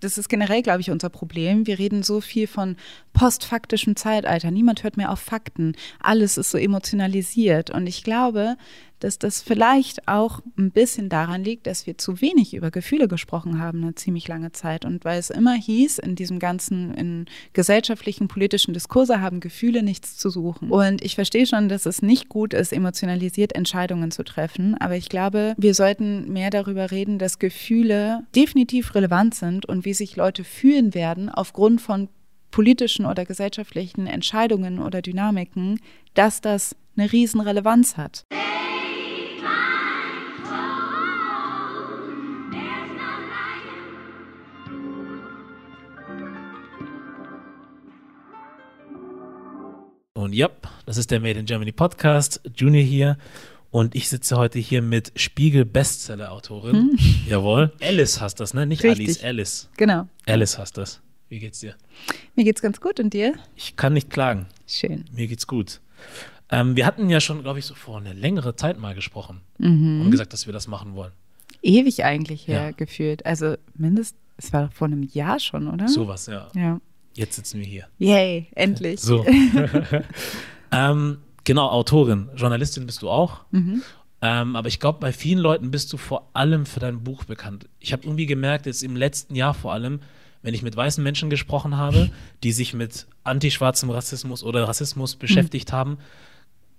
Das ist generell, glaube ich, unser Problem. Wir reden so viel von postfaktischem Zeitalter. Niemand hört mehr auf Fakten. Alles ist so emotionalisiert. Und ich glaube, dass das vielleicht auch ein bisschen daran liegt, dass wir zu wenig über Gefühle gesprochen haben eine ziemlich lange Zeit. Und weil es immer hieß, in diesem ganzen, in gesellschaftlichen, politischen Diskurse haben Gefühle nichts zu suchen. Und ich verstehe schon, dass es nicht gut ist, emotionalisiert Entscheidungen zu treffen. Aber ich glaube, wir sollten mehr darüber reden, dass Gefühle definitiv relevant sind und wie sich Leute fühlen werden aufgrund von politischen oder gesellschaftlichen Entscheidungen oder Dynamiken, dass das eine Riesenrelevanz hat. Und ja, das ist der Made in Germany Podcast. Junior hier. Und ich sitze heute hier mit Spiegel-Bestseller-Autorin. Hm. Jawohl. Alice hast das, ne? Nicht Richtig. Alice, Alice. Genau. Alice hast das. Wie geht's dir? Mir geht's ganz gut und dir? Ich kann nicht klagen. Schön. Mir geht's gut. Ähm, wir hatten ja schon, glaube ich, so vor einer längere Zeit mal gesprochen mhm. und gesagt, dass wir das machen wollen. Ewig eigentlich her ja. gefühlt. Also mindestens, es war vor einem Jahr schon, oder? Sowas, ja. Ja. Jetzt sitzen wir hier. Yay, endlich. So. ähm, genau, Autorin. Journalistin bist du auch. Mhm. Ähm, aber ich glaube, bei vielen Leuten bist du vor allem für dein Buch bekannt. Ich habe irgendwie gemerkt, jetzt im letzten Jahr vor allem, wenn ich mit weißen Menschen gesprochen habe, die sich mit antischwarzem Rassismus oder Rassismus beschäftigt mhm. haben,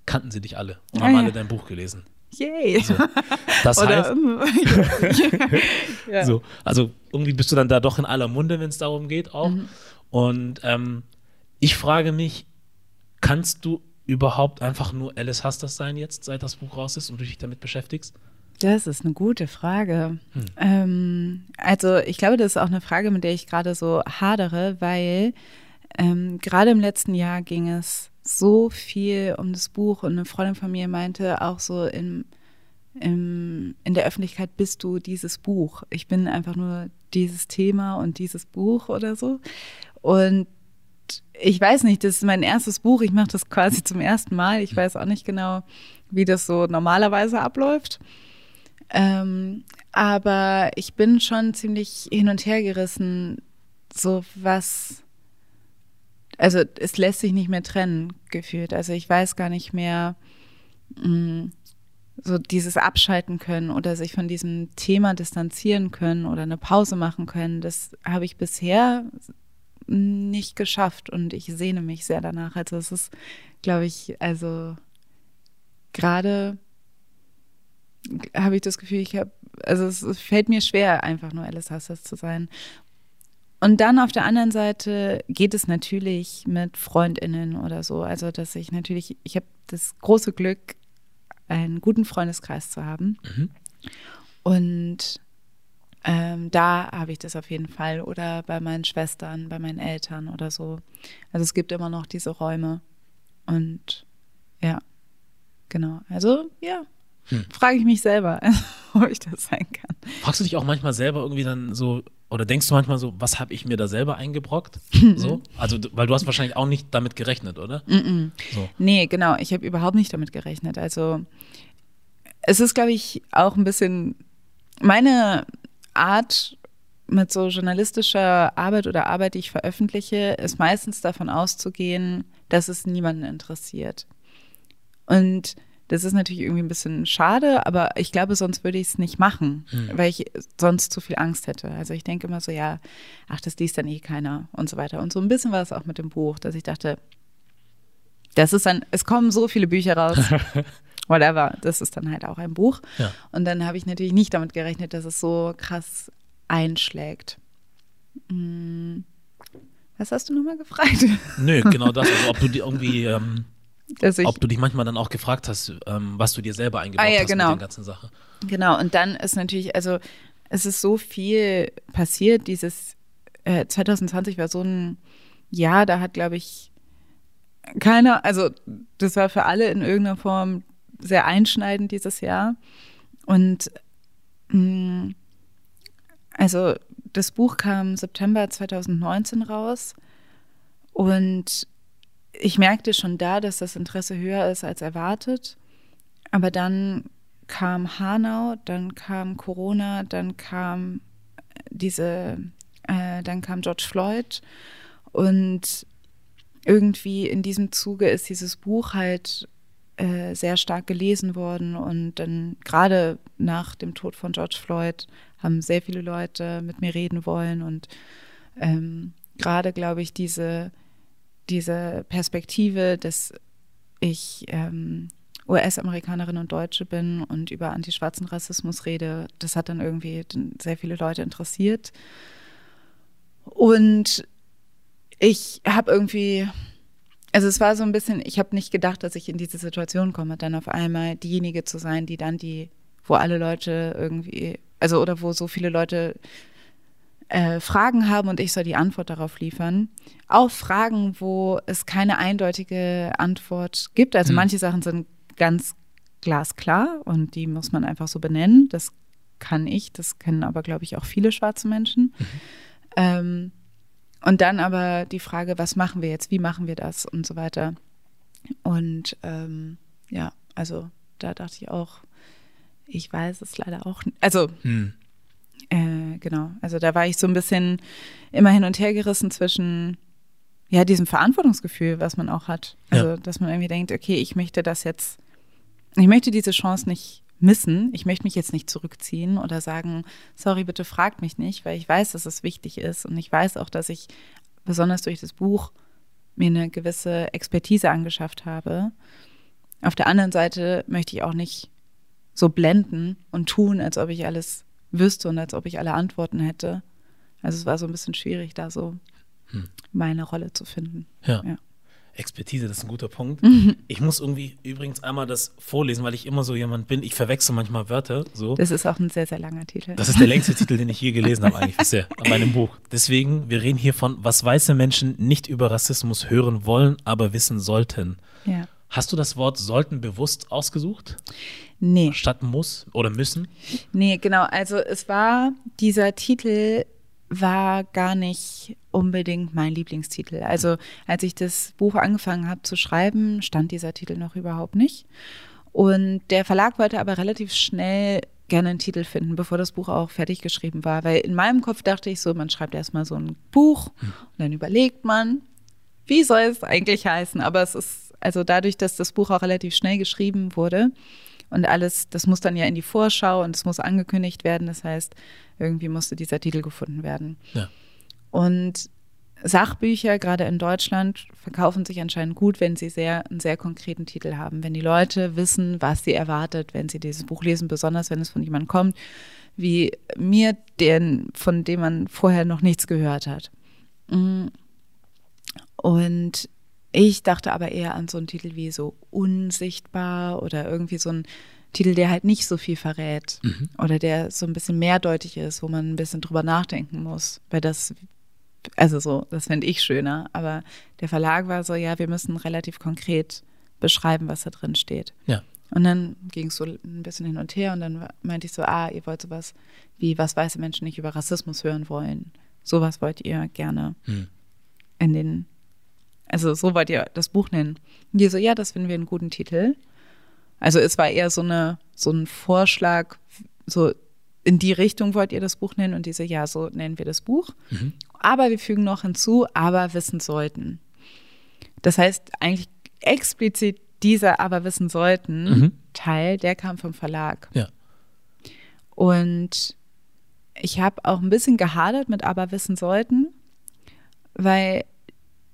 kannten sie dich alle und ah, haben ja. alle dein Buch gelesen. Yay. So. Das heißt, ja. so, also irgendwie bist du dann da doch in aller Munde, wenn es darum geht auch. Mhm. Und ähm, ich frage mich, kannst du überhaupt einfach nur Alice Hasters sein jetzt, seit das Buch raus ist und du dich damit beschäftigst? Das ist eine gute Frage. Hm. Ähm, also ich glaube, das ist auch eine Frage, mit der ich gerade so hadere, weil ähm, gerade im letzten Jahr ging es so viel um das Buch und eine Freundin von mir meinte auch so im, im, in der Öffentlichkeit bist du dieses Buch. Ich bin einfach nur dieses Thema und dieses Buch oder so. Und ich weiß nicht, das ist mein erstes Buch. Ich mache das quasi zum ersten Mal. Ich weiß auch nicht genau, wie das so normalerweise abläuft. Ähm, aber ich bin schon ziemlich hin und her gerissen, so was. Also es lässt sich nicht mehr trennen, gefühlt. Also ich weiß gar nicht mehr, mm, so dieses Abschalten können oder sich von diesem Thema distanzieren können oder eine Pause machen können. Das habe ich bisher nicht geschafft und ich sehne mich sehr danach. Also es ist, glaube ich, also gerade habe ich das Gefühl, ich habe, also es, fällt mir schwer, einfach nur Alice Hassas zu sein. Und dann auf der anderen Seite geht es natürlich mit FreundInnen oder so. Also, dass ich natürlich, ich habe das große Glück, einen guten Freundeskreis zu haben. Mhm. Und ähm, da habe ich das auf jeden Fall. Oder bei meinen Schwestern, bei meinen Eltern oder so. Also es gibt immer noch diese Räume. Und ja, genau. Also ja, hm. frage ich mich selber, ob ich das sein kann. Fragst du dich auch manchmal selber irgendwie dann so, oder denkst du manchmal so, was habe ich mir da selber eingebrockt? so? Also, weil du hast wahrscheinlich auch nicht damit gerechnet, oder? Mm -mm. So. Nee, genau. Ich habe überhaupt nicht damit gerechnet. Also, es ist, glaube ich, auch ein bisschen meine Art mit so journalistischer Arbeit oder Arbeit, die ich veröffentliche, ist meistens davon auszugehen, dass es niemanden interessiert. Und das ist natürlich irgendwie ein bisschen schade, aber ich glaube, sonst würde ich es nicht machen, hm. weil ich sonst zu viel Angst hätte. Also ich denke immer so, ja, ach, das liest dann eh keiner und so weiter. Und so ein bisschen war es auch mit dem Buch, dass ich dachte, das ist dann, es kommen so viele Bücher raus. whatever, das ist dann halt auch ein Buch. Ja. Und dann habe ich natürlich nicht damit gerechnet, dass es so krass einschlägt. Hm. Was hast du nochmal gefragt? Nö, genau das. Also ob du dir irgendwie, ähm, ob du dich manchmal dann auch gefragt hast, ähm, was du dir selber eingebaut ah, ja, hast genau. mit der ganzen Sache. Genau, und dann ist natürlich, also es ist so viel passiert. Dieses äh, 2020 war so ein Jahr, da hat, glaube ich, keiner, also das war für alle in irgendeiner Form sehr einschneidend dieses Jahr. Und mh, mm, also das Buch kam September 2019 raus und ich merkte schon da, dass das Interesse höher ist als erwartet. Aber dann kam Hanau, dann kam Corona, dann kam diese Äh, dann kam George Floyd und irgendwie in diesem Zuge ist dieses Buch halt äh, sehr stark gelesen worden und dann gerade nach dem Tod von George Floyd haben sehr viele Leute mit mir reden wollen und ähm, gerade glaube ich diese diese Perspektive, dass ich ähm, US-Amerikanerin und Deutsche bin und über antischwarzen Rassismus rede, das hat dann irgendwie sehr viele Leute interessiert. Und ich habe irgendwie, also es war so ein bisschen, ich habe nicht gedacht, dass ich in diese Situation komme, dann auf einmal diejenige zu sein, die dann die, wo alle Leute irgendwie, also oder wo so viele Leute äh, Fragen haben und ich soll die Antwort darauf liefern. Auch Fragen, wo es keine eindeutige Antwort gibt. Also mhm. manche Sachen sind ganz glasklar und die muss man einfach so benennen. Das kann ich, das kennen aber, glaube ich, auch viele schwarze Menschen. Mhm. Ähm, und dann aber die Frage, was machen wir jetzt, wie machen wir das und so weiter. Und ähm, ja, also da dachte ich auch, ich weiß es leider auch nicht. Also, hm. äh, genau, also da war ich so ein bisschen immer hin und her gerissen zwischen ja, diesem Verantwortungsgefühl, was man auch hat. Also, ja. dass man irgendwie denkt, okay, ich möchte das jetzt, ich möchte diese Chance nicht missen. Ich möchte mich jetzt nicht zurückziehen oder sagen, sorry, bitte fragt mich nicht, weil ich weiß, dass es wichtig ist und ich weiß auch, dass ich besonders durch das Buch mir eine gewisse Expertise angeschafft habe. Auf der anderen Seite möchte ich auch nicht so blenden und tun, als ob ich alles wüsste und als ob ich alle Antworten hätte. Also es war so ein bisschen schwierig, da so hm. meine Rolle zu finden. ja. ja. Expertise, das ist ein guter Punkt. Mhm. Ich muss irgendwie übrigens einmal das vorlesen, weil ich immer so jemand bin. Ich verwechsel manchmal Wörter. So. Das ist auch ein sehr, sehr langer Titel. Das ist der längste Titel, den ich je gelesen habe, eigentlich bisher, an meinem Buch. Deswegen, wir reden hier von, was weiße Menschen nicht über Rassismus hören wollen, aber wissen sollten. Ja. Hast du das Wort sollten bewusst ausgesucht? Nee. Statt muss oder müssen? Nee, genau. Also es war dieser Titel war gar nicht unbedingt mein Lieblingstitel. Also als ich das Buch angefangen habe zu schreiben, stand dieser Titel noch überhaupt nicht. Und der Verlag wollte aber relativ schnell gerne einen Titel finden, bevor das Buch auch fertig geschrieben war. Weil in meinem Kopf dachte ich so, man schreibt erstmal so ein Buch und dann überlegt man, wie soll es eigentlich heißen. Aber es ist, also dadurch, dass das Buch auch relativ schnell geschrieben wurde, und alles, das muss dann ja in die Vorschau und es muss angekündigt werden. Das heißt, irgendwie musste dieser Titel gefunden werden. Ja. Und Sachbücher, gerade in Deutschland, verkaufen sich anscheinend gut, wenn sie sehr, einen sehr konkreten Titel haben. Wenn die Leute wissen, was sie erwartet, wenn sie dieses Buch lesen, besonders wenn es von jemandem kommt, wie mir, den, von dem man vorher noch nichts gehört hat. Mm. Und ich dachte aber eher an so einen Titel wie so Unsichtbar oder irgendwie so ein Titel, der halt nicht so viel verrät mhm. oder der so ein bisschen mehrdeutig ist, wo man ein bisschen drüber nachdenken muss. Weil das, also so, das finde ich schöner. Aber der Verlag war so, ja, wir müssen relativ konkret beschreiben, was da drin steht. Ja. Und dann ging es so ein bisschen hin und her und dann meinte ich so, ah, ihr wollt sowas wie, was weiße Menschen nicht über Rassismus hören wollen. Sowas wollt ihr gerne hm. in den also so wollt ihr das Buch nennen. Und die so, ja, das finden wir einen guten Titel. Also es war eher so eine, so ein Vorschlag, so in die Richtung wollt ihr das Buch nennen und diese, ja, so nennen wir das Buch. Mhm. Aber wir fügen noch hinzu, aber wissen sollten. Das heißt, eigentlich explizit dieser aber wissen sollten mhm. Teil, der kam vom Verlag. Ja. Und ich habe auch ein bisschen gehadert mit aber wissen sollten, weil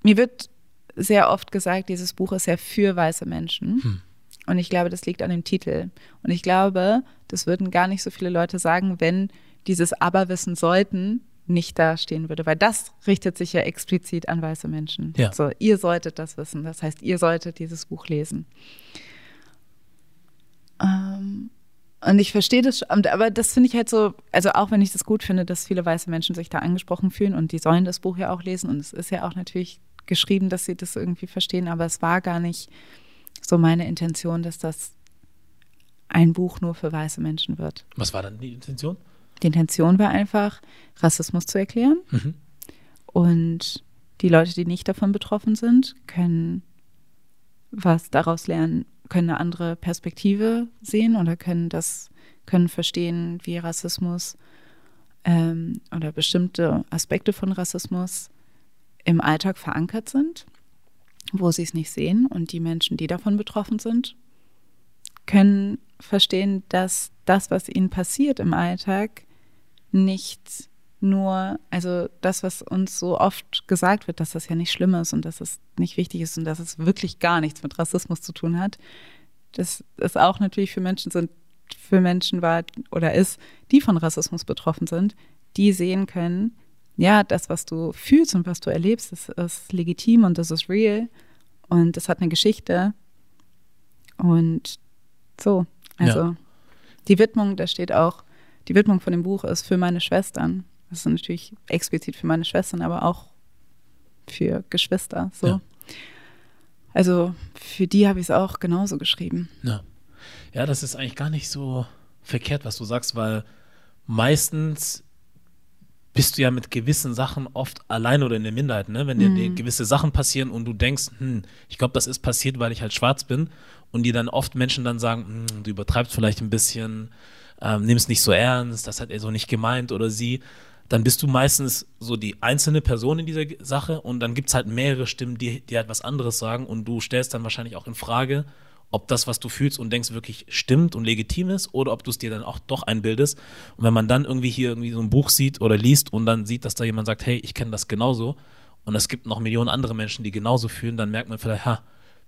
mir wird sehr oft gesagt, dieses Buch ist ja für weiße Menschen. Hm. Und ich glaube, das liegt an dem Titel. Und ich glaube, das würden gar nicht so viele Leute sagen, wenn dieses Aber wissen sollten nicht da stehen würde, weil das richtet sich ja explizit an weiße Menschen. Ja. So, ihr solltet das wissen. Das heißt, ihr solltet dieses Buch lesen. Ähm, und ich verstehe das, aber das finde ich halt so, also auch wenn ich das gut finde, dass viele weiße Menschen sich da angesprochen fühlen und die sollen das Buch ja auch lesen und es ist ja auch natürlich geschrieben, dass sie das irgendwie verstehen, aber es war gar nicht so meine Intention, dass das ein Buch nur für weiße Menschen wird. Was war dann die Intention? Die Intention war einfach, Rassismus zu erklären. Mhm. Und die Leute, die nicht davon betroffen sind, können was daraus lernen, können eine andere Perspektive sehen oder können das, können verstehen, wie Rassismus ähm, oder bestimmte Aspekte von Rassismus im Alltag verankert sind, wo sie es nicht sehen. Und die Menschen, die davon betroffen sind, können verstehen, dass das, was ihnen passiert im Alltag, nicht nur, also das, was uns so oft gesagt wird, dass das ja nicht schlimm ist und dass es nicht wichtig ist und dass es wirklich gar nichts mit Rassismus zu tun hat, dass es auch natürlich für Menschen sind, für Menschen war oder ist, die von Rassismus betroffen sind, die sehen können, ja, das, was du fühlst und was du erlebst, das ist legitim und das ist real und das hat eine Geschichte. Und so, also ja. die Widmung, da steht auch, die Widmung von dem Buch ist für meine Schwestern. Das ist natürlich explizit für meine Schwestern, aber auch für Geschwister. So. Ja. Also für die habe ich es auch genauso geschrieben. Ja. ja, das ist eigentlich gar nicht so verkehrt, was du sagst, weil meistens bist du ja mit gewissen Sachen oft allein oder in der Minderheit, ne? Wenn dir mhm. gewisse Sachen passieren und du denkst, hm, ich glaube, das ist passiert, weil ich halt schwarz bin und die dann oft Menschen dann sagen, hm, du übertreibst vielleicht ein bisschen, ähm, nimm es nicht so ernst, das hat er so nicht gemeint oder sie, dann bist du meistens so die einzelne Person in dieser Sache und dann gibt es halt mehrere Stimmen, die, die halt was anderes sagen und du stellst dann wahrscheinlich auch in Frage, ob das, was du fühlst und denkst, wirklich stimmt und legitim ist oder ob du es dir dann auch doch einbildest. Und wenn man dann irgendwie hier irgendwie so ein Buch sieht oder liest und dann sieht, dass da jemand sagt, hey, ich kenne das genauso und es gibt noch Millionen andere Menschen, die genauso fühlen, dann merkt man vielleicht, ha,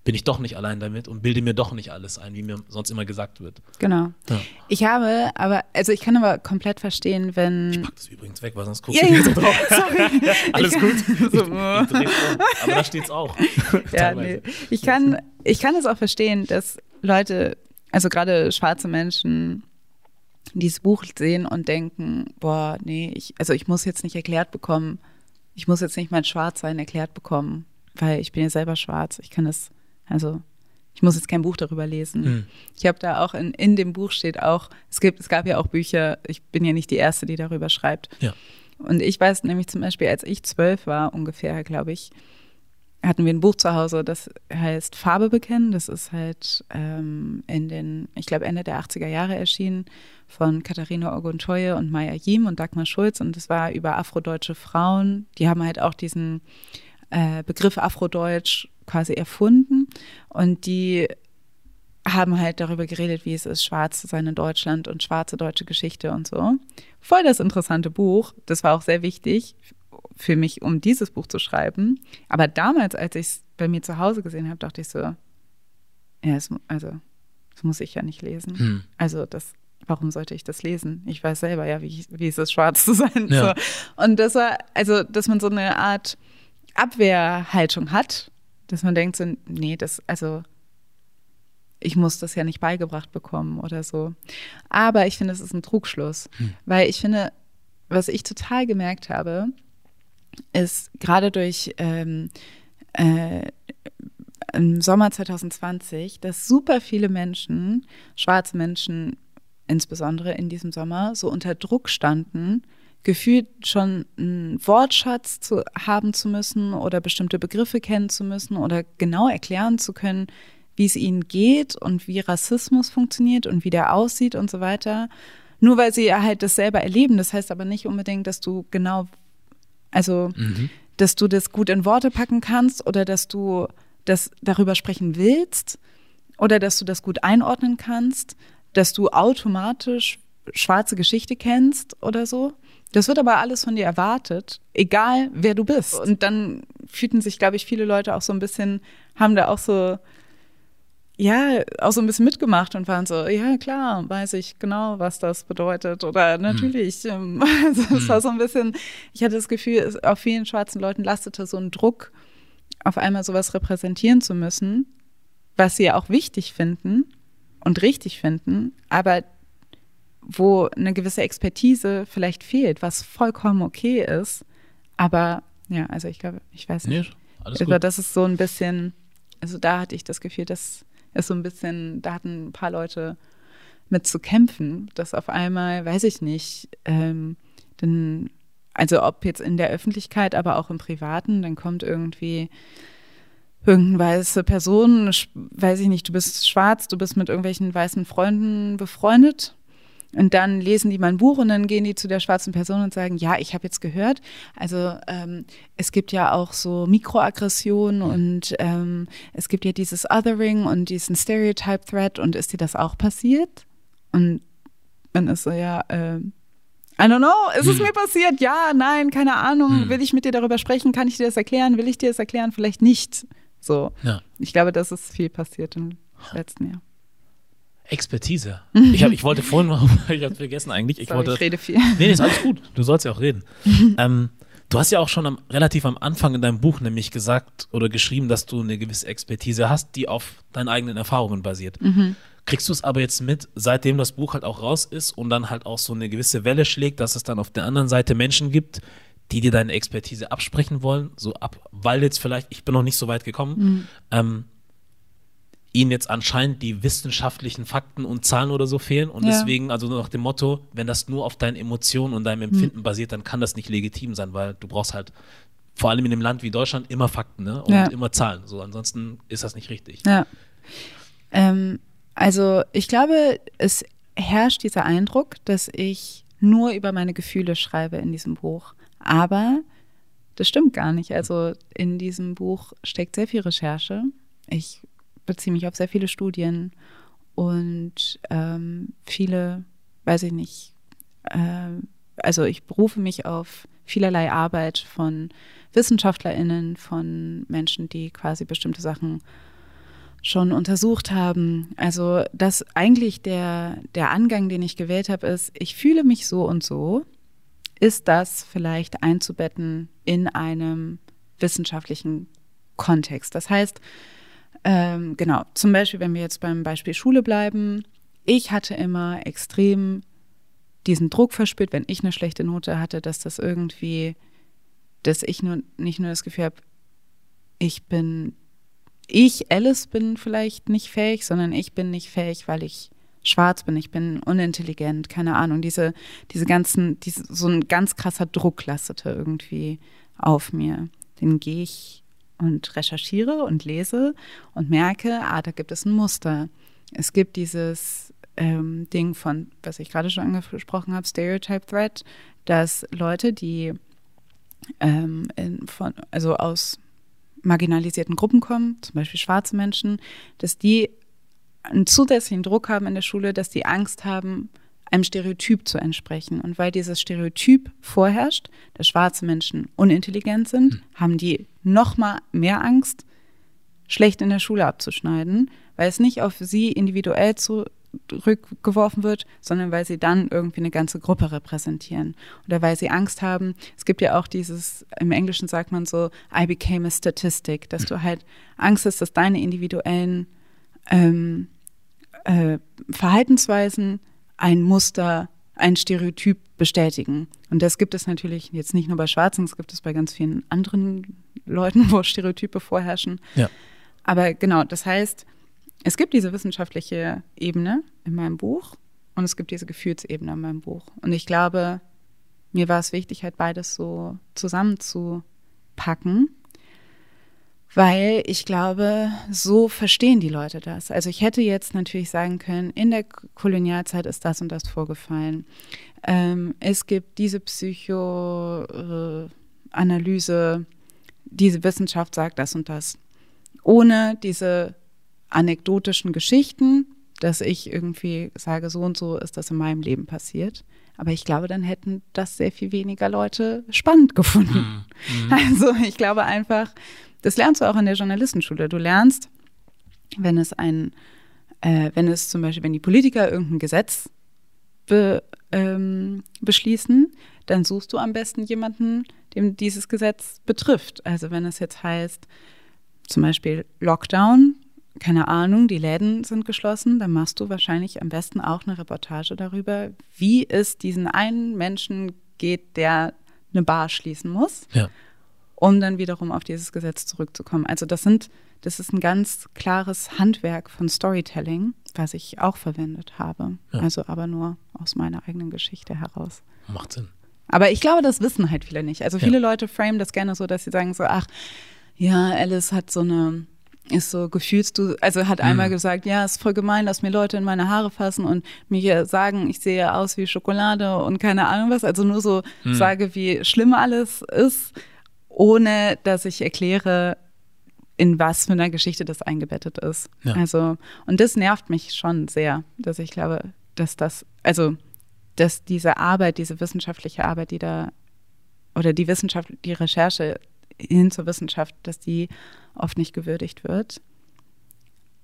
bin ich doch nicht allein damit und bilde mir doch nicht alles ein, wie mir sonst immer gesagt wird. Genau. Ja. Ich habe, aber, also ich kann aber komplett verstehen, wenn. Ich pack das übrigens weg, weil sonst guckst ja, du so drauf. Sorry. alles gut. So. Ich, ich aber da steht es auch. ja, nee. Ich kann, ich kann es auch verstehen, dass Leute, also gerade schwarze Menschen, dieses Buch sehen und denken, boah, nee, ich, also ich muss jetzt nicht erklärt bekommen, ich muss jetzt nicht mein Schwarzsein erklärt bekommen, weil ich bin ja selber schwarz. Ich kann es also ich muss jetzt kein Buch darüber lesen. Mhm. Ich habe da auch in, in dem Buch steht auch, es gibt, es gab ja auch Bücher, ich bin ja nicht die Erste, die darüber schreibt. Ja. Und ich weiß nämlich zum Beispiel, als ich zwölf war, ungefähr, glaube ich, hatten wir ein Buch zu Hause, das heißt Farbe bekennen. Das ist halt ähm, in den, ich glaube, Ende der 80er Jahre erschienen von Katharina Oguntoye und Maya Yim und Dagmar Schulz. Und das war über afrodeutsche Frauen. Die haben halt auch diesen äh, Begriff Afrodeutsch quasi erfunden und die haben halt darüber geredet, wie es ist, schwarz zu sein in Deutschland und schwarze deutsche Geschichte und so. Voll das interessante Buch. Das war auch sehr wichtig für mich, um dieses Buch zu schreiben. Aber damals, als ich es bei mir zu Hause gesehen habe, dachte ich so, ja, es, also, das muss ich ja nicht lesen. Hm. Also, das, warum sollte ich das lesen? Ich weiß selber ja, wie, wie es ist, schwarz zu sein. Ja. So. Und das war, also, dass man so eine Art Abwehrhaltung hat dass man denkt so, nee, das, also ich muss das ja nicht beigebracht bekommen oder so. Aber ich finde, es ist ein Trugschluss, hm. weil ich finde, was ich total gemerkt habe, ist gerade durch ähm, äh, im Sommer 2020, dass super viele Menschen, schwarze Menschen insbesondere in diesem Sommer, so unter Druck standen, gefühlt schon einen Wortschatz zu haben zu müssen oder bestimmte Begriffe kennen zu müssen oder genau erklären zu können, wie es ihnen geht und wie Rassismus funktioniert und wie der aussieht und so weiter. Nur weil sie halt das selber erleben. Das heißt aber nicht unbedingt, dass du genau, also, mhm. dass du das gut in Worte packen kannst oder dass du das darüber sprechen willst oder dass du das gut einordnen kannst, dass du automatisch schwarze Geschichte kennst oder so. Das wird aber alles von dir erwartet, egal wer du bist. Und dann fühlten sich, glaube ich, viele Leute auch so ein bisschen, haben da auch so, ja, auch so ein bisschen mitgemacht und waren so, ja, klar, weiß ich genau, was das bedeutet. Oder hm. natürlich, mhm. also es hm. war so ein bisschen, ich hatte das Gefühl, auf vielen schwarzen Leuten lastete so ein Druck, auf einmal sowas repräsentieren zu müssen, was sie ja auch wichtig finden und richtig finden, aber wo eine gewisse Expertise vielleicht fehlt, was vollkommen okay ist. Aber ja, also ich glaube, ich weiß nicht. Nee, alles gut. das ist so ein bisschen, also da hatte ich das Gefühl, das ist so ein bisschen, da hatten ein paar Leute mit zu kämpfen, dass auf einmal, weiß ich nicht, ähm, dann, also ob jetzt in der Öffentlichkeit, aber auch im Privaten, dann kommt irgendwie irgendeine weiße Person, weiß ich nicht, du bist schwarz, du bist mit irgendwelchen weißen Freunden befreundet Und dann lesen die mein Buch und dann gehen die zu der schwarzen Person und sagen, ja, ich habe jetzt gehört, also ähm, es gibt ja auch so Mikroaggressionen und ähm, es gibt ja dieses Othering und diesen Stereotype-Threat und ist dir das auch passiert? Und dann ist so, ja, äh, I don't know, ist es hm. mir passiert? Ja, nein, keine Ahnung. Hm. Will ich mit dir darüber sprechen? Kann ich dir das erklären? Will ich dir das erklären? Vielleicht nicht. So. Ja. Ich glaube, das ist viel passiert im letzten Jahr. Expertise. Ich, hab, ich wollte vorhin ich habe vergessen eigentlich. Ich, Sorry, wollte, ich rede viel. Nee, ist alles gut. Du sollst ja auch reden. ähm, du hast ja auch schon am, relativ am Anfang in deinem Buch nämlich gesagt oder geschrieben, dass du eine gewisse Expertise hast, die auf deinen eigenen Erfahrungen basiert. Mhm. Kriegst du es aber jetzt mit, seitdem das Buch halt auch raus ist und dann halt auch so eine gewisse Welle schlägt, dass es dann auf der anderen Seite Menschen gibt, die dir deine Expertise absprechen wollen, so ab, weil jetzt vielleicht, ich bin noch nicht so weit gekommen, mhm. ähm, ihnen jetzt anscheinend die wissenschaftlichen Fakten und Zahlen oder so fehlen und ja. deswegen, also nach dem Motto, wenn das nur auf deinen Emotionen und deinem Empfinden mhm. basiert, dann kann das nicht legitim sein, weil du brauchst halt vor allem in einem Land wie Deutschland immer Fakten ne? und ja. immer Zahlen. So, ansonsten ist das nicht richtig. Ja. Ähm, also ich glaube, es herrscht dieser Eindruck, dass ich nur über meine Gefühle schreibe in diesem Buch. Aber das stimmt gar nicht. Also in diesem Buch steckt sehr viel Recherche. Ich beziehe mich auf sehr viele Studien und ähm, viele, weiß ich nicht, äh, also ich berufe mich auf vielerlei Arbeit von WissenschaftlerInnen, von Menschen, die quasi bestimmte Sachen schon untersucht haben. Also das eigentlich der, der Angang, den ich gewählt habe, ist, ich fühle mich so und so. Ist das vielleicht einzubetten in einem wissenschaftlichen Kontext? Das heißt, ähm, genau, zum Beispiel, wenn wir jetzt beim Beispiel Schule bleiben, ich hatte immer extrem diesen Druck verspürt, wenn ich eine schlechte Note hatte, dass das irgendwie, dass ich nur nicht nur das Gefühl habe, ich bin ich, Alice, bin vielleicht nicht fähig, sondern ich bin nicht fähig, weil ich schwarz bin, ich bin unintelligent, keine Ahnung. Diese, diese ganzen, diese, so ein ganz krasser Druck lastete irgendwie auf mir. Den gehe ich und recherchiere und lese und merke, ah, da gibt es ein Muster. Es gibt dieses ähm, Ding von, was ich gerade schon angesprochen habe, Stereotype Threat, dass Leute, die ähm, in, von, also aus marginalisierten Gruppen kommen, zum Beispiel schwarze Menschen, dass die einen zusätzlichen Druck haben in der Schule, dass die Angst haben, einem Stereotyp zu entsprechen. Und weil dieses Stereotyp vorherrscht, dass schwarze Menschen unintelligent sind, mhm. haben die noch mal mehr Angst, schlecht in der Schule abzuschneiden, weil es nicht auf sie individuell zurückgeworfen wird, sondern weil sie dann irgendwie eine ganze Gruppe repräsentieren. Oder weil sie Angst haben. Es gibt ja auch dieses, im Englischen sagt man so, I became a statistic, dass du halt Angst hast, dass deine individuellen ähm, äh, Verhaltensweisen ein Muster, ein Stereotyp bestätigen. Und das gibt es natürlich jetzt nicht nur bei Schwarzen, es gibt es bei ganz vielen anderen Leuten, wo Stereotype vorherrschen. Ja. Aber genau, das heißt, es gibt diese wissenschaftliche Ebene in meinem Buch und es gibt diese Gefühlsebene in meinem Buch. Und ich glaube, mir war es wichtig, halt beides so zusammenzupacken, weil ich glaube, so verstehen die Leute das. Also ich hätte jetzt natürlich sagen können, in der Kolonialzeit ist das und das vorgefallen. Ähm, es gibt diese Psychoanalyse, diese Wissenschaft sagt das und das. Ohne diese anekdotischen Geschichten, dass ich irgendwie sage, so und so ist das in meinem Leben passiert. Aber ich glaube, dann hätten das sehr viel weniger Leute spannend gefunden. Mhm. Also ich glaube einfach, das lernst du auch in der Journalistenschule. Du lernst, wenn es ein, äh, wenn es zum Beispiel, wenn die Politiker irgendein Gesetz be, ähm, beschließen, dann suchst du am besten jemanden, dem dieses Gesetz betrifft. Also wenn es jetzt heißt, zum Beispiel Lockdown, keine Ahnung, die Läden sind geschlossen, dann machst du wahrscheinlich am besten auch eine Reportage darüber, wie es diesen einen Menschen geht, der eine Bar schließen muss. Ja um dann wiederum auf dieses Gesetz zurückzukommen. Also das sind, das ist ein ganz klares Handwerk von Storytelling, was ich auch verwendet habe. Ja. Also aber nur aus meiner eigenen Geschichte heraus. Macht Sinn. Aber ich glaube, das wissen halt viele nicht. Also viele ja. Leute frame das gerne so, dass sie sagen so, ach, ja, Alice hat so eine ist so, gefühlst du, also hat einmal gesagt, ja, ist voll gemein, dass mir Leute in meine Haare fassen und mir sagen, ich sehe aus wie Schokolade und keine Ahnung was, also nur so Hm. sage, wie schlimm alles ist, ohne dass ich erkläre, in was für einer Geschichte das eingebettet ist. Ja. Also, und das nervt mich schon sehr, dass ich glaube, dass das, also, dass diese Arbeit, diese wissenschaftliche Arbeit, die da, oder die Wissenschaft, die Recherche hin zur Wissenschaft, dass die oft nicht gewürdigt wird.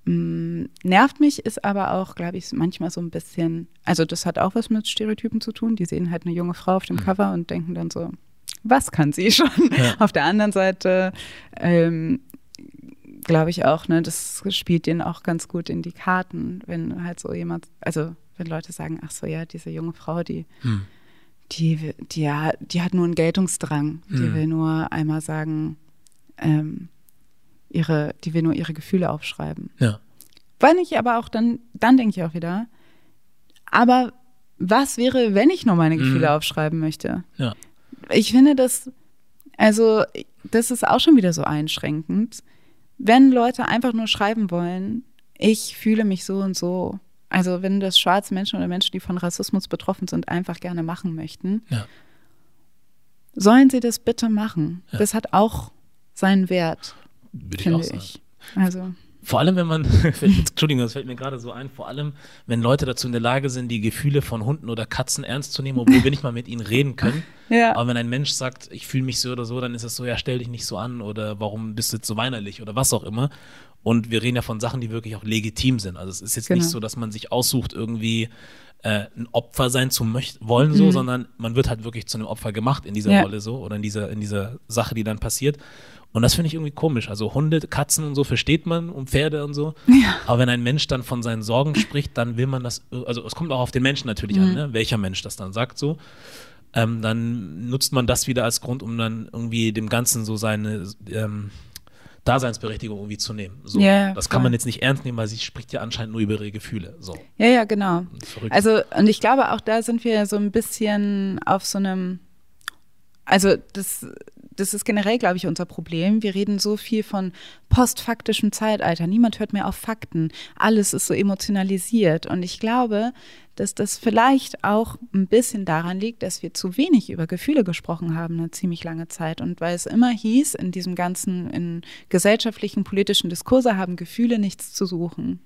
Mm, nervt mich, ist aber auch, glaube ich, manchmal so ein bisschen, also das hat auch was mit Stereotypen zu tun. Die sehen halt eine junge Frau auf dem Cover und denken dann so, was kann sie schon? Ja. Auf der anderen Seite ähm, glaube ich auch, ne, das spielt denen auch ganz gut in die Karten, wenn halt so jemand, also wenn Leute sagen, ach so, ja, diese junge Frau, die, Hm. die, die, ja, die hat nur einen Geltungsdrang. Die Hm. will nur einmal sagen, ähm, ihre, die will nur ihre Gefühle aufschreiben. Ja. Weil ich aber auch dann, dann denke ich auch wieder, aber was wäre, wenn ich nur meine Gefühle Mhm. aufschreiben möchte? Ja. Ich finde das, also das ist auch schon wieder so einschränkend. Wenn Leute einfach nur schreiben wollen, ich fühle mich so und so. Also wenn das schwarze Menschen oder Menschen, die von Rassismus betroffen sind, einfach gerne machen möchten, Ja. sollen sie das bitte machen. Ja. Das hat auch seinen Wert, Würde ich auch finde sagen. ich. Also Vor allem, wenn man, Entschuldigung, das fällt mir gerade so ein, vor allem, wenn Leute dazu in der Lage sind, die Gefühle von Hunden oder Katzen ernst zu nehmen, obwohl wir nicht mal mit ihnen reden können. ja, Aber wenn ein Mensch sagt, ich fühle mich so oder so, dann ist es so, ja, stell dich nicht so an oder warum bist du jetzt so weinerlich oder was auch immer. Und wir reden ja von Sachen, die wirklich auch legitim sind. Also es ist jetzt Genau. nicht so, dass man sich aussucht, irgendwie äh, ein Opfer sein zu möcht wollen, so, sondern man wird halt wirklich zu einem Opfer gemacht in dieser Mhm. Ja. Rolle so oder in dieser, in dieser Sache, die dann passiert. Und das finde ich irgendwie komisch. Also Hunde, Katzen und so versteht man und Pferde und so. Aber wenn ein Mensch dann von seinen Sorgen spricht, dann will man das, also es kommt auch auf den Menschen natürlich Mhm. an, ne? welcher Mensch das dann sagt so. Ähm, dann nutzt man das wieder als Grund, um dann irgendwie dem Ganzen so seine ähm, Daseinsberechtigung irgendwie zu nehmen. So. Ja, das kann voll. man jetzt nicht ernst nehmen, weil sie spricht ja anscheinend nur über ihre Gefühle. So. ja, ja, genau. Verrückt. Also, und ich glaube, auch da sind wir so ein bisschen auf so einem, also das, das ist generell, glaube ich, unser Problem. Wir reden so viel von postfaktischem Zeitalter. Niemand hört mehr auf Fakten. Alles ist so emotionalisiert. Und ich glaube, dass das vielleicht auch ein bisschen daran liegt, dass wir zu wenig über Gefühle gesprochen haben, eine ziemlich lange Zeit. Und weil es immer hieß, in diesem ganzen, in gesellschaftlichen, politischen Diskurse haben Gefühle nichts zu suchen.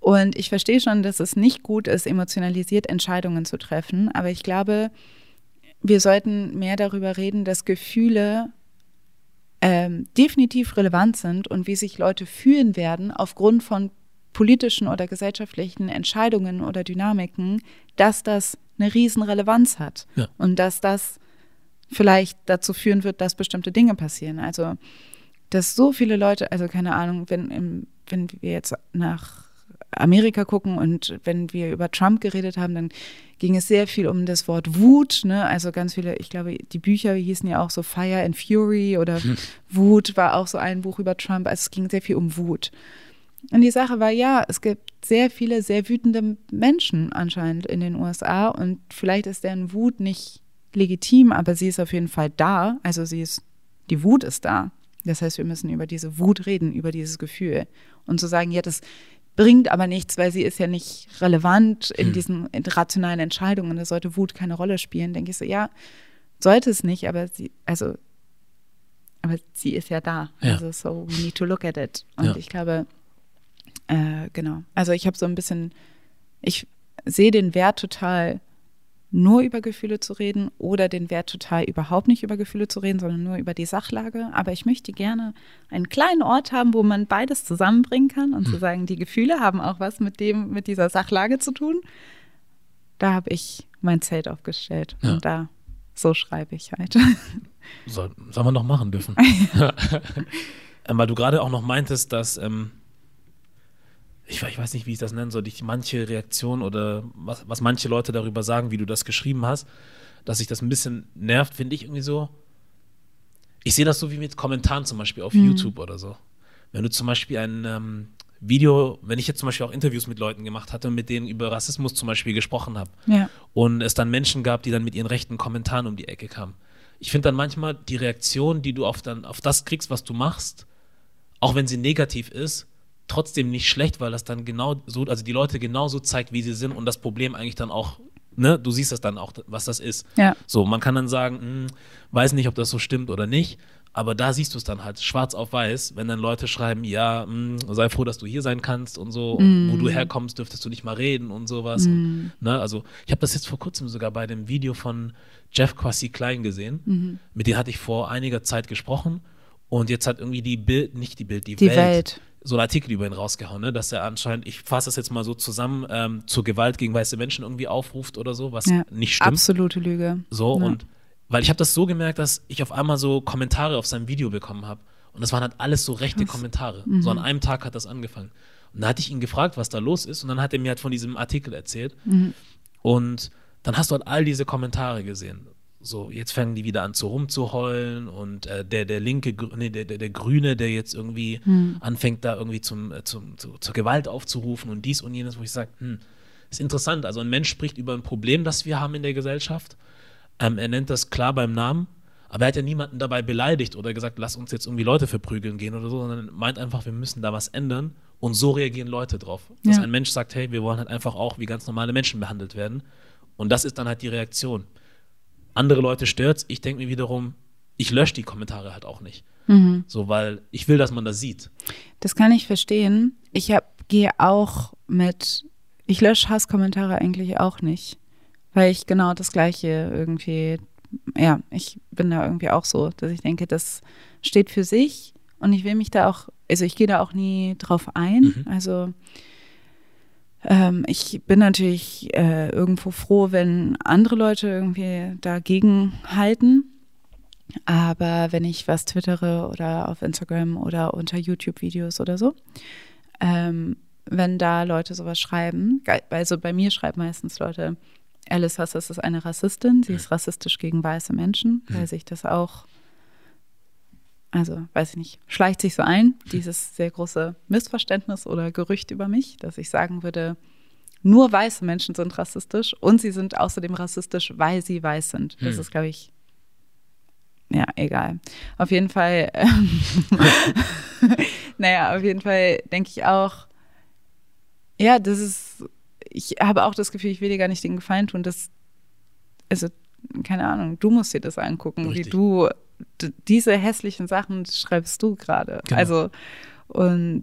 Und ich verstehe schon, dass es nicht gut ist, emotionalisiert Entscheidungen zu treffen. Aber ich glaube, wir sollten mehr darüber reden, dass Gefühle ähm, definitiv relevant sind und wie sich Leute fühlen werden aufgrund von politischen oder gesellschaftlichen Entscheidungen oder Dynamiken, dass das eine Riesenrelevanz hat Ja. und dass das vielleicht dazu führen wird, dass bestimmte Dinge passieren. Also, dass so viele Leute, also keine Ahnung, wenn, wenn wir jetzt nach Amerika gucken und wenn wir über Trump geredet haben, dann ging es sehr viel um das Wort Wut, ne? Also ganz viele, ich glaube, die Bücher hießen ja auch so Fire and Fury oder Wut war auch so ein Buch über Trump. Also es ging sehr viel um Wut. Und die Sache war, ja, es gibt sehr viele sehr wütende Menschen anscheinend in den USA und vielleicht ist deren Wut nicht legitim, aber sie ist auf jeden Fall da. Also sie ist, die Wut ist da. Das heißt, wir müssen über diese Wut reden, über dieses Gefühl. Und zu sagen, ja, das bringt aber nichts, weil sie ist ja nicht relevant in diesen in rationalen Entscheidungen. Da sollte Wut keine Rolle spielen. Denke ich so, ja, sollte es nicht, aber sie, also, aber sie ist ja da. Ja. Also so, we need to look at it. Und Ja. ich glaube, äh, genau. Also ich habe so ein bisschen, ich sehe den Wert total, nur über Gefühle zu reden oder den Wert total überhaupt nicht über Gefühle zu reden, sondern nur über die Sachlage. Aber ich möchte gerne einen kleinen Ort haben, wo man beides zusammenbringen kann und zu sagen, die Gefühle haben auch was mit dem, mit dieser Sachlage zu tun. Da habe ich mein Zelt aufgestellt Ja. und da so schreibe ich halt. Soll, soll man noch machen dürfen. weil du gerade auch noch meintest, dass, ähm, ich, ich weiß nicht, wie ich das nennen soll, dich manche Reaktionen oder was, was manche Leute darüber sagen, wie du das geschrieben hast, dass sich das ein bisschen nervt, finde ich irgendwie so. Ich sehe das so wie mit Kommentaren zum Beispiel auf YouTube oder so. Wenn du zum Beispiel ein ähm, Video, wenn ich jetzt zum Beispiel auch Interviews mit Leuten gemacht hatte, mit denen über Rassismus zum Beispiel gesprochen habe, ja. und es dann Menschen gab, die dann mit ihren rechten Kommentaren um die Ecke kamen. Ich finde dann manchmal die Reaktion, die du auf, dann, auf das kriegst, was du machst, auch wenn sie negativ ist, trotzdem nicht schlecht, weil das dann genau so, also die Leute genauso zeigt, wie sie sind und das Problem eigentlich dann auch, ne, du siehst das dann auch, was das ist. Ja. So, man kann dann sagen, hm, weiß nicht, ob das so stimmt oder nicht, aber da siehst du es dann halt schwarz auf weiß, wenn dann Leute schreiben, ja, mh, sei froh, dass du hier sein kannst und so, und wo du herkommst, dürftest du nicht mal reden und sowas. Und, ne, also ich habe das jetzt vor kurzem sogar bei dem Video von Jeff Quassi Klein gesehen. Mit dem hatte ich vor einiger Zeit gesprochen und jetzt hat irgendwie die Bild, nicht die Bild, die, Die Welt, Welt. So einen Artikel über ihn rausgehauen, ne, dass er anscheinend, ich fasse das jetzt mal so zusammen, ähm, zur Gewalt gegen weiße Menschen irgendwie aufruft oder so, was Ja. nicht stimmt. Absolute Lüge. So Ja. und weil ich habe das so gemerkt, dass ich auf einmal so Kommentare auf seinem Video bekommen habe. Und das waren halt alles so rechte Kommentare. So Mhm. an einem Tag hat das angefangen. Und da hatte ich ihn gefragt, was da los ist. Und dann hat er mir halt von diesem Artikel erzählt. Mhm. Und dann hast du halt all diese Kommentare gesehen. So, jetzt fangen die wieder an zu rumzuheulen und äh, der, der linke, nee, der, der, der Grüne, der jetzt irgendwie Mhm. anfängt, da irgendwie zum, äh, zum, zu, zur Gewalt aufzurufen und dies und jenes, wo ich sage, hm, ist interessant. Also ein Mensch spricht über ein Problem, das wir haben in der Gesellschaft. Ähm, er nennt das klar beim Namen, aber er hat ja niemanden dabei beleidigt oder gesagt, lass uns jetzt irgendwie Leute verprügeln gehen oder so, sondern meint einfach, wir müssen da was ändern und so reagieren Leute drauf. Dass Ja. ein Mensch sagt, hey, wir wollen halt einfach auch wie ganz normale Menschen behandelt werden. Und das ist dann halt die Reaktion. Andere Leute stört's, ich denke mir wiederum, ich lösche die Kommentare halt auch nicht. Mhm. So, weil ich will, dass man das sieht. Das kann ich verstehen. Ich hab, gehe auch mit, ich lösche Hasskommentare eigentlich auch nicht, weil ich genau das Gleiche irgendwie, ja, ich bin da irgendwie auch so, dass ich denke, das steht für sich und ich will mich da auch, also ich gehe da auch nie drauf ein. Also ähm, ich bin natürlich äh, irgendwo froh, wenn andere Leute irgendwie dagegen halten. Aber wenn ich was twittere oder auf Instagram oder unter YouTube-Videos oder so, ähm, wenn da Leute sowas schreiben, also bei mir schreiben meistens Leute, Alice Hassas ist eine Rassistin, sie ist rassistisch gegen weiße Menschen, weil sich das auch, also weiß ich nicht, schleicht sich so ein, dieses sehr große Missverständnis oder Gerücht über mich, dass ich sagen würde, nur weiße Menschen sind rassistisch und sie sind außerdem rassistisch, weil sie weiß sind. Das Hm. ist, glaube ich, ja, egal. Auf jeden Fall, ähm, naja, auf jeden Fall denke ich auch, ja, das ist, ich habe auch das Gefühl, ich will dir gar nicht den Gefallen tun, dass, also, keine Ahnung, du musst dir das angucken, Richtig. wie du, diese hässlichen Sachen schreibst du gerade. Genau. Also, und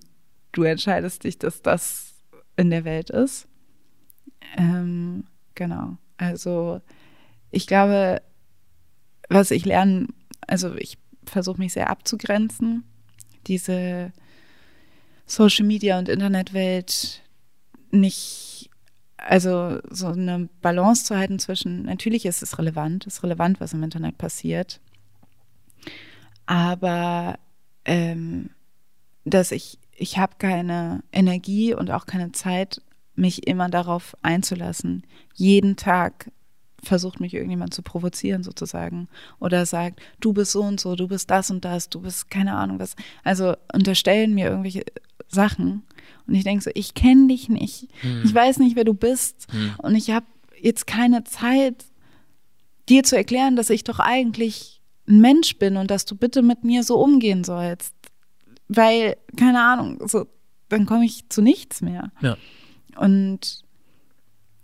du entscheidest dich, dass das in der Welt ist. Ähm, genau. Also, ich glaube, was ich lernen, also ich versuche mich sehr abzugrenzen. Diese Social Media und Internetwelt nicht, also so eine Balance zu halten zwischen, natürlich ist es relevant, ist relevant, was im Internet passiert, aber ähm, dass ich, ich habe keine Energie und auch keine Zeit, mich immer darauf einzulassen, jeden Tag versucht mich irgendjemand zu provozieren sozusagen oder sagt, du bist so und so, du bist das und das, du bist keine Ahnung was. Also unterstellen mir irgendwelche Sachen und ich denke so, ich kenne dich nicht, ich weiß nicht, wer du bist und ich habe jetzt keine Zeit, dir zu erklären, dass ich doch eigentlich ein Mensch bin und dass du bitte mit mir so umgehen sollst, weil keine Ahnung, so dann komme ich zu nichts mehr. Ja. Und